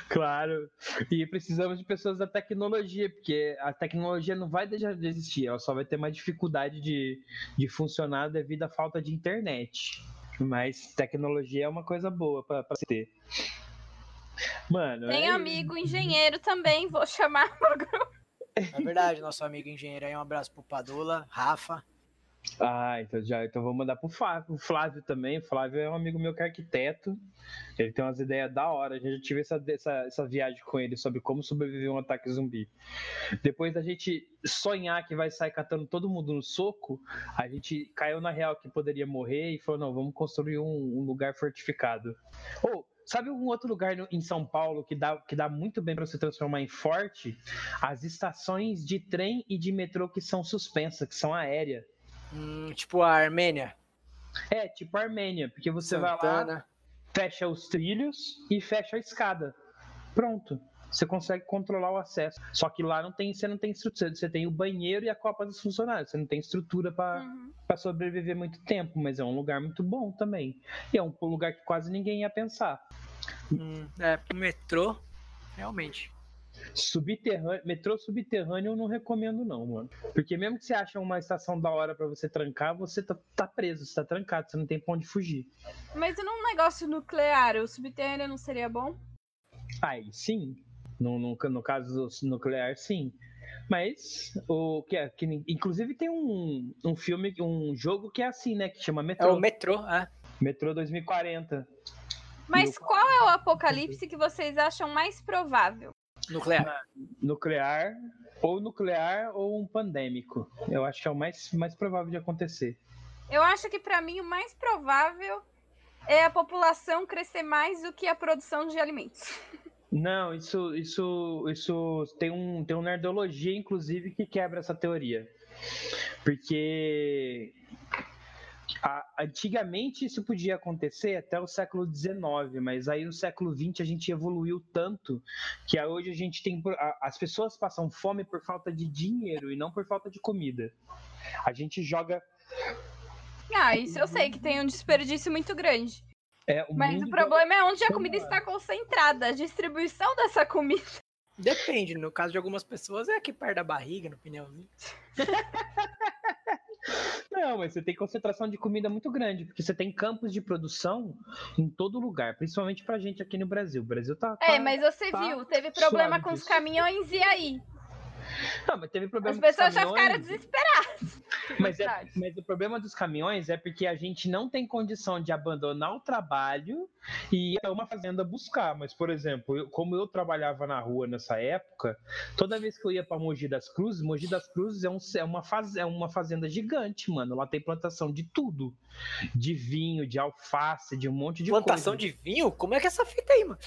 Speaker 1: Claro. E precisamos de pessoas da tecnologia, porque a tecnologia não vai deixar de existir, ela só vai ter mais dificuldade de, de funcionar devido à falta de internet. Mas tecnologia é uma coisa boa para se ter. Mano.
Speaker 2: Tem é... amigo engenheiro também, vou chamar pro grupo.
Speaker 3: É verdade, nosso amigo engenheiro aí, um abraço pro Padula, Rafa.
Speaker 1: Ah, então já então vou mandar pro Flávio, o Flávio também. O Flávio é um amigo meu que é arquiteto. Ele tem umas ideias da hora. A gente tive essa, essa, essa viagem com ele sobre como sobreviver a um ataque zumbi. Depois da gente sonhar que vai sair catando todo mundo no soco, a gente caiu na real que poderia morrer e falou: não, vamos construir um, um lugar fortificado. Ou, oh, Sabe um outro lugar no, em São Paulo que dá, que dá muito bem para se transformar em forte? As estações de trem e de metrô que são suspensas, que são aéreas.
Speaker 3: Hum, tipo a Armênia.
Speaker 1: É, tipo a Armênia, porque você Santana. vai lá, fecha os trilhos e fecha a escada. Pronto. Você consegue controlar o acesso. Só que lá não tem, você não tem estrutura. Você tem o banheiro e a copa dos funcionários. Você não tem estrutura para uhum. sobreviver muito tempo, mas é um lugar muito bom também. E é um lugar que quase ninguém ia pensar.
Speaker 3: Hum, é, metrô, realmente.
Speaker 1: Subterrâneo, metrô subterrâneo eu não recomendo não, mano. Porque mesmo que você ache uma estação da hora para você trancar, você tá, tá, preso, você tá trancado, você não tem pra onde fugir.
Speaker 2: Mas num negócio nuclear, o subterrâneo não seria bom?
Speaker 1: Aí sim. No, no, no caso do nuclear, sim. Mas o que é que inclusive tem um, um filme, um jogo que é assim, né, que chama Metrô.
Speaker 3: É o Metrô, é.
Speaker 1: Metrô 2040.
Speaker 2: Mas qual é o apocalipse que vocês acham mais provável?
Speaker 3: Nuclear.
Speaker 1: Nuclear, ou nuclear ou um pandêmico. Eu acho que é o mais, mais provável de acontecer.
Speaker 2: Eu acho que para mim o mais provável é a população crescer mais do que a produção de alimentos.
Speaker 1: Não, isso, isso, isso tem um, tem um nerdologia, inclusive, que quebra essa teoria. Porque A, antigamente isso podia acontecer até o século XIX, mas aí no século XX a gente evoluiu tanto que hoje a gente tem. A, as pessoas passam fome por falta de dinheiro e não por falta de comida. A gente joga.
Speaker 2: Ah, isso eu sei que tem um desperdício muito grande.
Speaker 1: É, o
Speaker 2: Mas o problema é onde a comida está concentrada, a distribuição dessa comida.
Speaker 3: Depende, no caso de algumas pessoas é aqui perto da barriga, no pneuzinho.
Speaker 1: Não, mas você tem concentração de comida muito grande, porque você tem campos de produção em todo lugar, principalmente pra gente aqui no Brasil. O Brasil tá.
Speaker 2: É,
Speaker 1: tá-
Speaker 2: mas você
Speaker 1: tá
Speaker 2: viu, teve problema com os
Speaker 1: disso.
Speaker 2: caminhões e aí?
Speaker 1: Não, mas teve problema
Speaker 2: As pessoas já ficaram
Speaker 1: caminhões.
Speaker 2: desesperadas.
Speaker 1: Mas, é, mas o problema dos caminhões é porque a gente não tem condição de abandonar o trabalho e ir a uma fazenda buscar. Mas, por exemplo, eu- como eu trabalhava na rua nessa época, toda vez que eu ia para Mogi das Cruzes, Mogi das Cruzes é, um, é, uma faz, é uma fazenda gigante, mano. Lá tem plantação de tudo: de vinho, de alface, de um monte de
Speaker 3: Plantação
Speaker 1: coisa.
Speaker 3: de vinho? Como é que é essa fita aí, mano?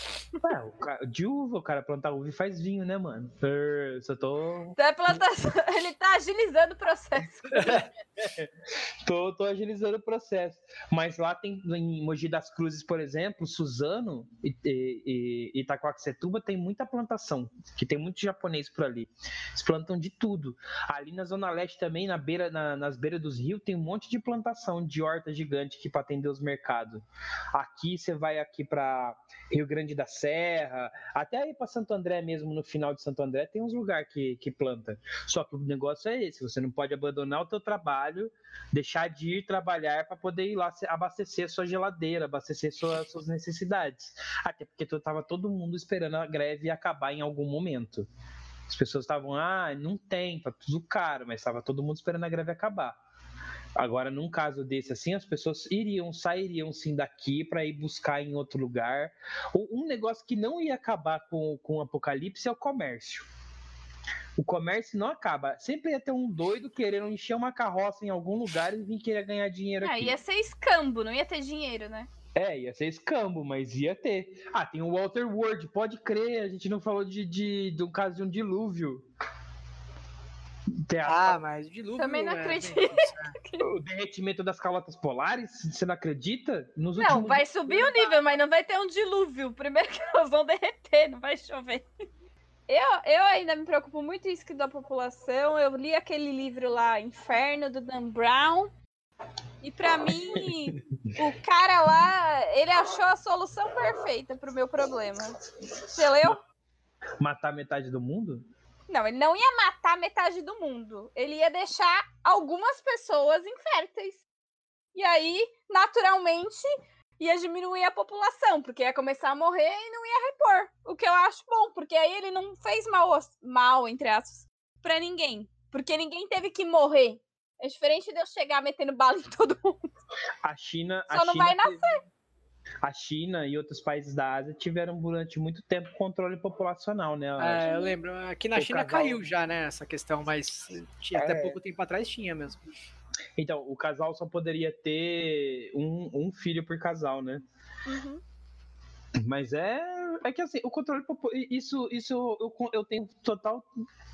Speaker 1: Ué, o ca- de uva, o cara planta uva e faz vinho, né, mano? Er, Só tô
Speaker 2: Então é plantação. Ele tá agilizando o processo.
Speaker 1: Tô, tô agilizando o processo. Mas lá tem, em Mogi das Cruzes, por exemplo, Suzano e, e, e Itacoaxetuba tem muita plantação, que tem muito japonês por ali. Eles plantam de tudo. Ali na Zona Leste também, na beira, na- nas beiras dos rios, tem um monte de plantação de horta gigante que para atender os mercados. Aqui você vai aqui para Rio Grande da Serra, até aí para Santo André mesmo, no final de Santo André, tem uns lugares que, que planta. Só que o negócio é esse, você não pode abandonar o teu trabalho, deixar de ir trabalhar para poder ir lá abastecer sua geladeira, abastecer sua- suas necessidades. Até porque tu- tava todo mundo esperando a greve acabar em algum momento. As pessoas estavam, ah, não tem, tá tudo caro, mas estava todo mundo esperando a greve acabar. Agora, num caso desse assim, as pessoas iriam, sairiam sim daqui para ir buscar em outro lugar. Um negócio que não ia acabar com, com o apocalipse é o comércio. O comércio não acaba. Sempre ia ter um doido querendo encher uma carroça em algum lugar e vir querer ganhar dinheiro
Speaker 2: Ah,
Speaker 1: aqui.
Speaker 2: ia ser escambo, não ia ter dinheiro, né?
Speaker 1: É, ia ser escambo, mas ia ter. Ah, tem o Walter Ward, pode crer, a gente não falou de, de, de um caso de um dilúvio. Tem a-
Speaker 3: Ah, mas o dilúvio.
Speaker 2: Também não
Speaker 3: é
Speaker 2: acredito.
Speaker 3: é.
Speaker 1: o derretimento das calotas polares, você não acredita? Nos
Speaker 2: Não,
Speaker 1: últimos
Speaker 2: vai subir o nível, mas não vai ter um dilúvio. Primeiro que elas vão derreter, não vai chover. Eu, eu ainda me preocupo muito isso que da população. Eu li aquele livro lá, Inferno, do Dan Brown. E pra mim, o cara lá, ele achou a solução perfeita pro meu problema. Você leu?
Speaker 1: matar metade do mundo?
Speaker 2: Não, ele não ia matar metade do mundo. Ele ia deixar algumas pessoas inférteis. E aí, naturalmente, ia diminuir a população, porque ia começar a morrer e não ia repor. O que eu acho bom, porque aí ele não fez mal, mal entre aspas, pra ninguém. Porque ninguém teve que morrer. É diferente de eu chegar metendo bala em todo mundo.
Speaker 1: A China.
Speaker 2: Só
Speaker 1: a
Speaker 2: não
Speaker 1: China
Speaker 2: vai
Speaker 1: teve- A China e outros países da Ásia tiveram durante muito tempo controle populacional, né?
Speaker 3: É, eu lembro. Aqui na
Speaker 1: O
Speaker 3: China
Speaker 1: casal-
Speaker 3: caiu já, né, essa questão, mas tinha, até
Speaker 1: É.
Speaker 3: pouco tempo atrás tinha mesmo.
Speaker 1: Então, o casal só poderia ter um, um filho por casal, né?
Speaker 2: Uhum.
Speaker 1: Mas é, é que assim, o controle isso isso eu, eu tenho total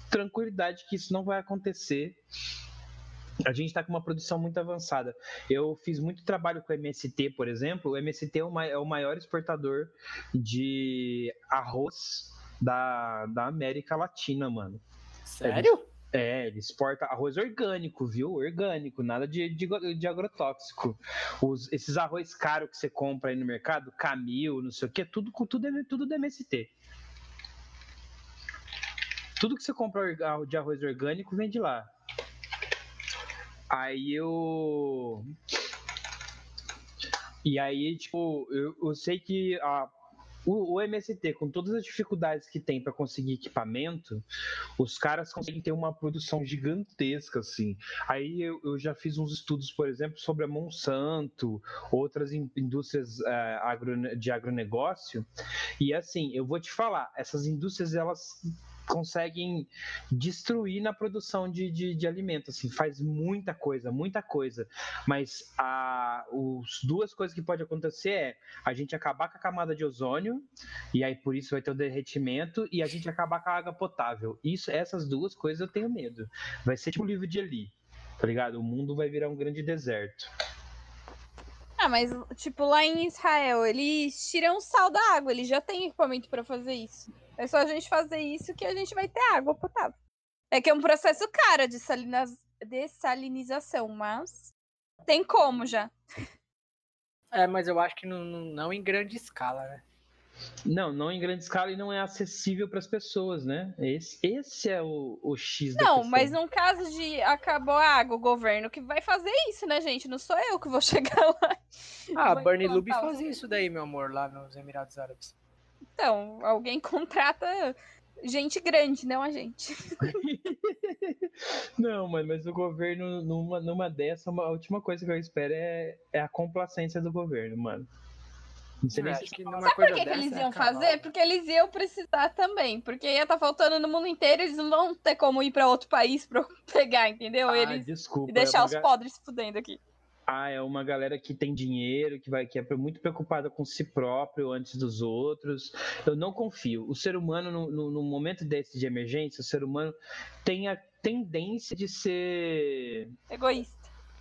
Speaker 1: tranquilidade que isso não vai acontecer. A gente está com uma produção muito avançada. Eu fiz muito trabalho com o MST, por exemplo. O MST é o, ma- é o maior exportador de arroz da, da América Latina, mano.
Speaker 3: Sério?
Speaker 1: É, ele exporta arroz orgânico, viu? Orgânico, nada de, de, de agrotóxico. Os, esses arroz caros que você compra aí no mercado, Camil, não sei o que, tudo, tudo, é, tudo do MST. Tudo que você compra de arroz orgânico vem de lá. Aí eu. E aí, tipo, eu, eu sei que a, o, o MST, com todas as dificuldades que tem para conseguir equipamento, os caras conseguem ter uma produção gigantesca, assim. Aí eu, eu já fiz uns estudos, por exemplo, sobre a Monsanto, outras in- indústrias eh, agro- de agronegócio, e assim, eu vou te falar, essas indústrias, elas conseguem destruir na produção de, de, de alimentos, assim, faz muita coisa, muita coisa, mas a, os duas coisas que pode acontecer é a gente acabar com a camada de ozônio, e aí por isso vai ter o derretimento, e a gente acabar com a água potável. Isso, essas duas coisas eu tenho medo. Vai ser tipo o livro de Eli, tá ligado? O mundo vai virar um grande deserto.
Speaker 2: Ah, mas, tipo, lá em Israel, eles tiram sal da água, eles já têm equipamento para fazer isso. É só a gente fazer isso que a gente vai ter água potável. É que é um processo caro de dessalinização, mas tem como já.
Speaker 3: É, mas eu acho que não, não em grande escala, né?
Speaker 1: Não, não em grande escala e não é acessível para as pessoas, né? Esse, esse é o, o X
Speaker 2: da Não, mas no caso de acabou a água, o governo que vai fazer isso, né, gente? Não sou eu que vou chegar lá.
Speaker 3: Ah, Bernie Lube fazia isso daí, meu amor, lá nos Emirados Árabes.
Speaker 2: Então, alguém contrata gente grande, não a gente.
Speaker 1: não, mano, mas o governo, numa, numa dessa, a última coisa que eu espero é, é a complacência do governo, mano.
Speaker 2: Não sei nem se que Sabe por que, que eles iam fazer? Porque eles iam precisar também. Porque ia estar tá faltando no mundo inteiro, eles não vão ter como ir para outro país para pegar, entendeu?
Speaker 1: Ah,
Speaker 2: eles
Speaker 1: desculpa,
Speaker 2: e deixar é os podres se fudendo aqui.
Speaker 1: Ah, é uma galera que tem dinheiro, que vai que é muito preocupada com si próprio antes dos outros. Eu não confio. O ser humano, no, no, no momento desse de emergência, o ser humano tem a tendência de ser
Speaker 2: egoísta.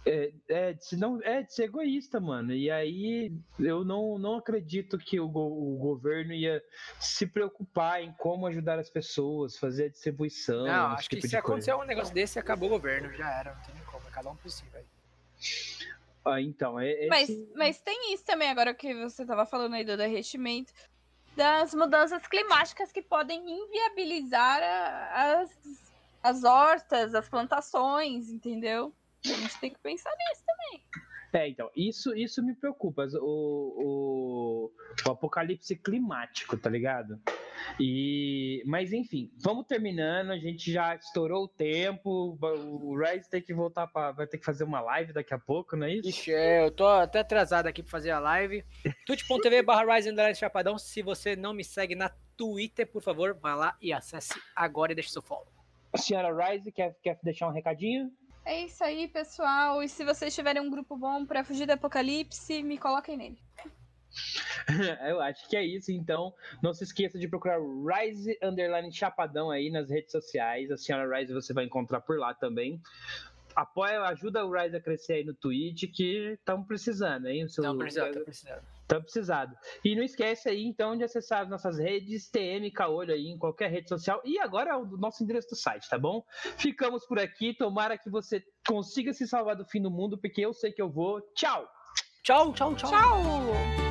Speaker 1: É, é, de, não, é de ser egoísta, mano. E aí eu não, não acredito que o, o, governo ia se preocupar em como ajudar as pessoas, fazer a distribuição.
Speaker 3: Não, acho tipo que se acontecer um negócio desse, acabou o governo, já era, não tem como, é cada um por si, velho.
Speaker 1: Ah, então, é,
Speaker 2: é mas, mas tem isso também, agora que você estava falando aí do derretimento, das mudanças climáticas que podem inviabilizar a, as, as hortas, as plantações, entendeu? A gente tem que pensar nisso também.
Speaker 1: É, então, isso, isso me preocupa, o, o, o apocalipse climático, tá ligado? E, mas enfim, vamos terminando. A gente já estourou o tempo. O Rise tem que voltar para, vai ter que fazer uma live daqui a pouco, não é isso?
Speaker 3: Ixi, é, eu tô até atrasado aqui para fazer a live. twitch.tv Chapadão. Se você não me segue na Twitter, por favor, vá lá e acesse agora e deixe seu follow.
Speaker 1: A senhora Rise quer, quer deixar um recadinho?
Speaker 2: É isso aí, pessoal. E se vocês tiverem um grupo bom para fugir do apocalipse, me coloquem nele.
Speaker 1: Eu acho que é isso, então. Não se esqueça de procurar Rise Underline Chapadão aí nas redes sociais. A senhora Rise você vai encontrar por lá também. Apoia, ajuda o Rise a crescer aí no Twitch, que estamos precisando, hein?
Speaker 3: Estamos precisando, estamos precisando.
Speaker 1: Estamos precisando. E não esquece aí, então, de acessar nossas redes, TM Caolho aí em qualquer rede social. E agora o nosso endereço do site, tá bom? Ficamos por aqui. Tomara que você consiga se salvar do fim do mundo, porque eu sei que eu vou. Tchau!
Speaker 3: Tchau, tchau, tchau.
Speaker 2: Tchau!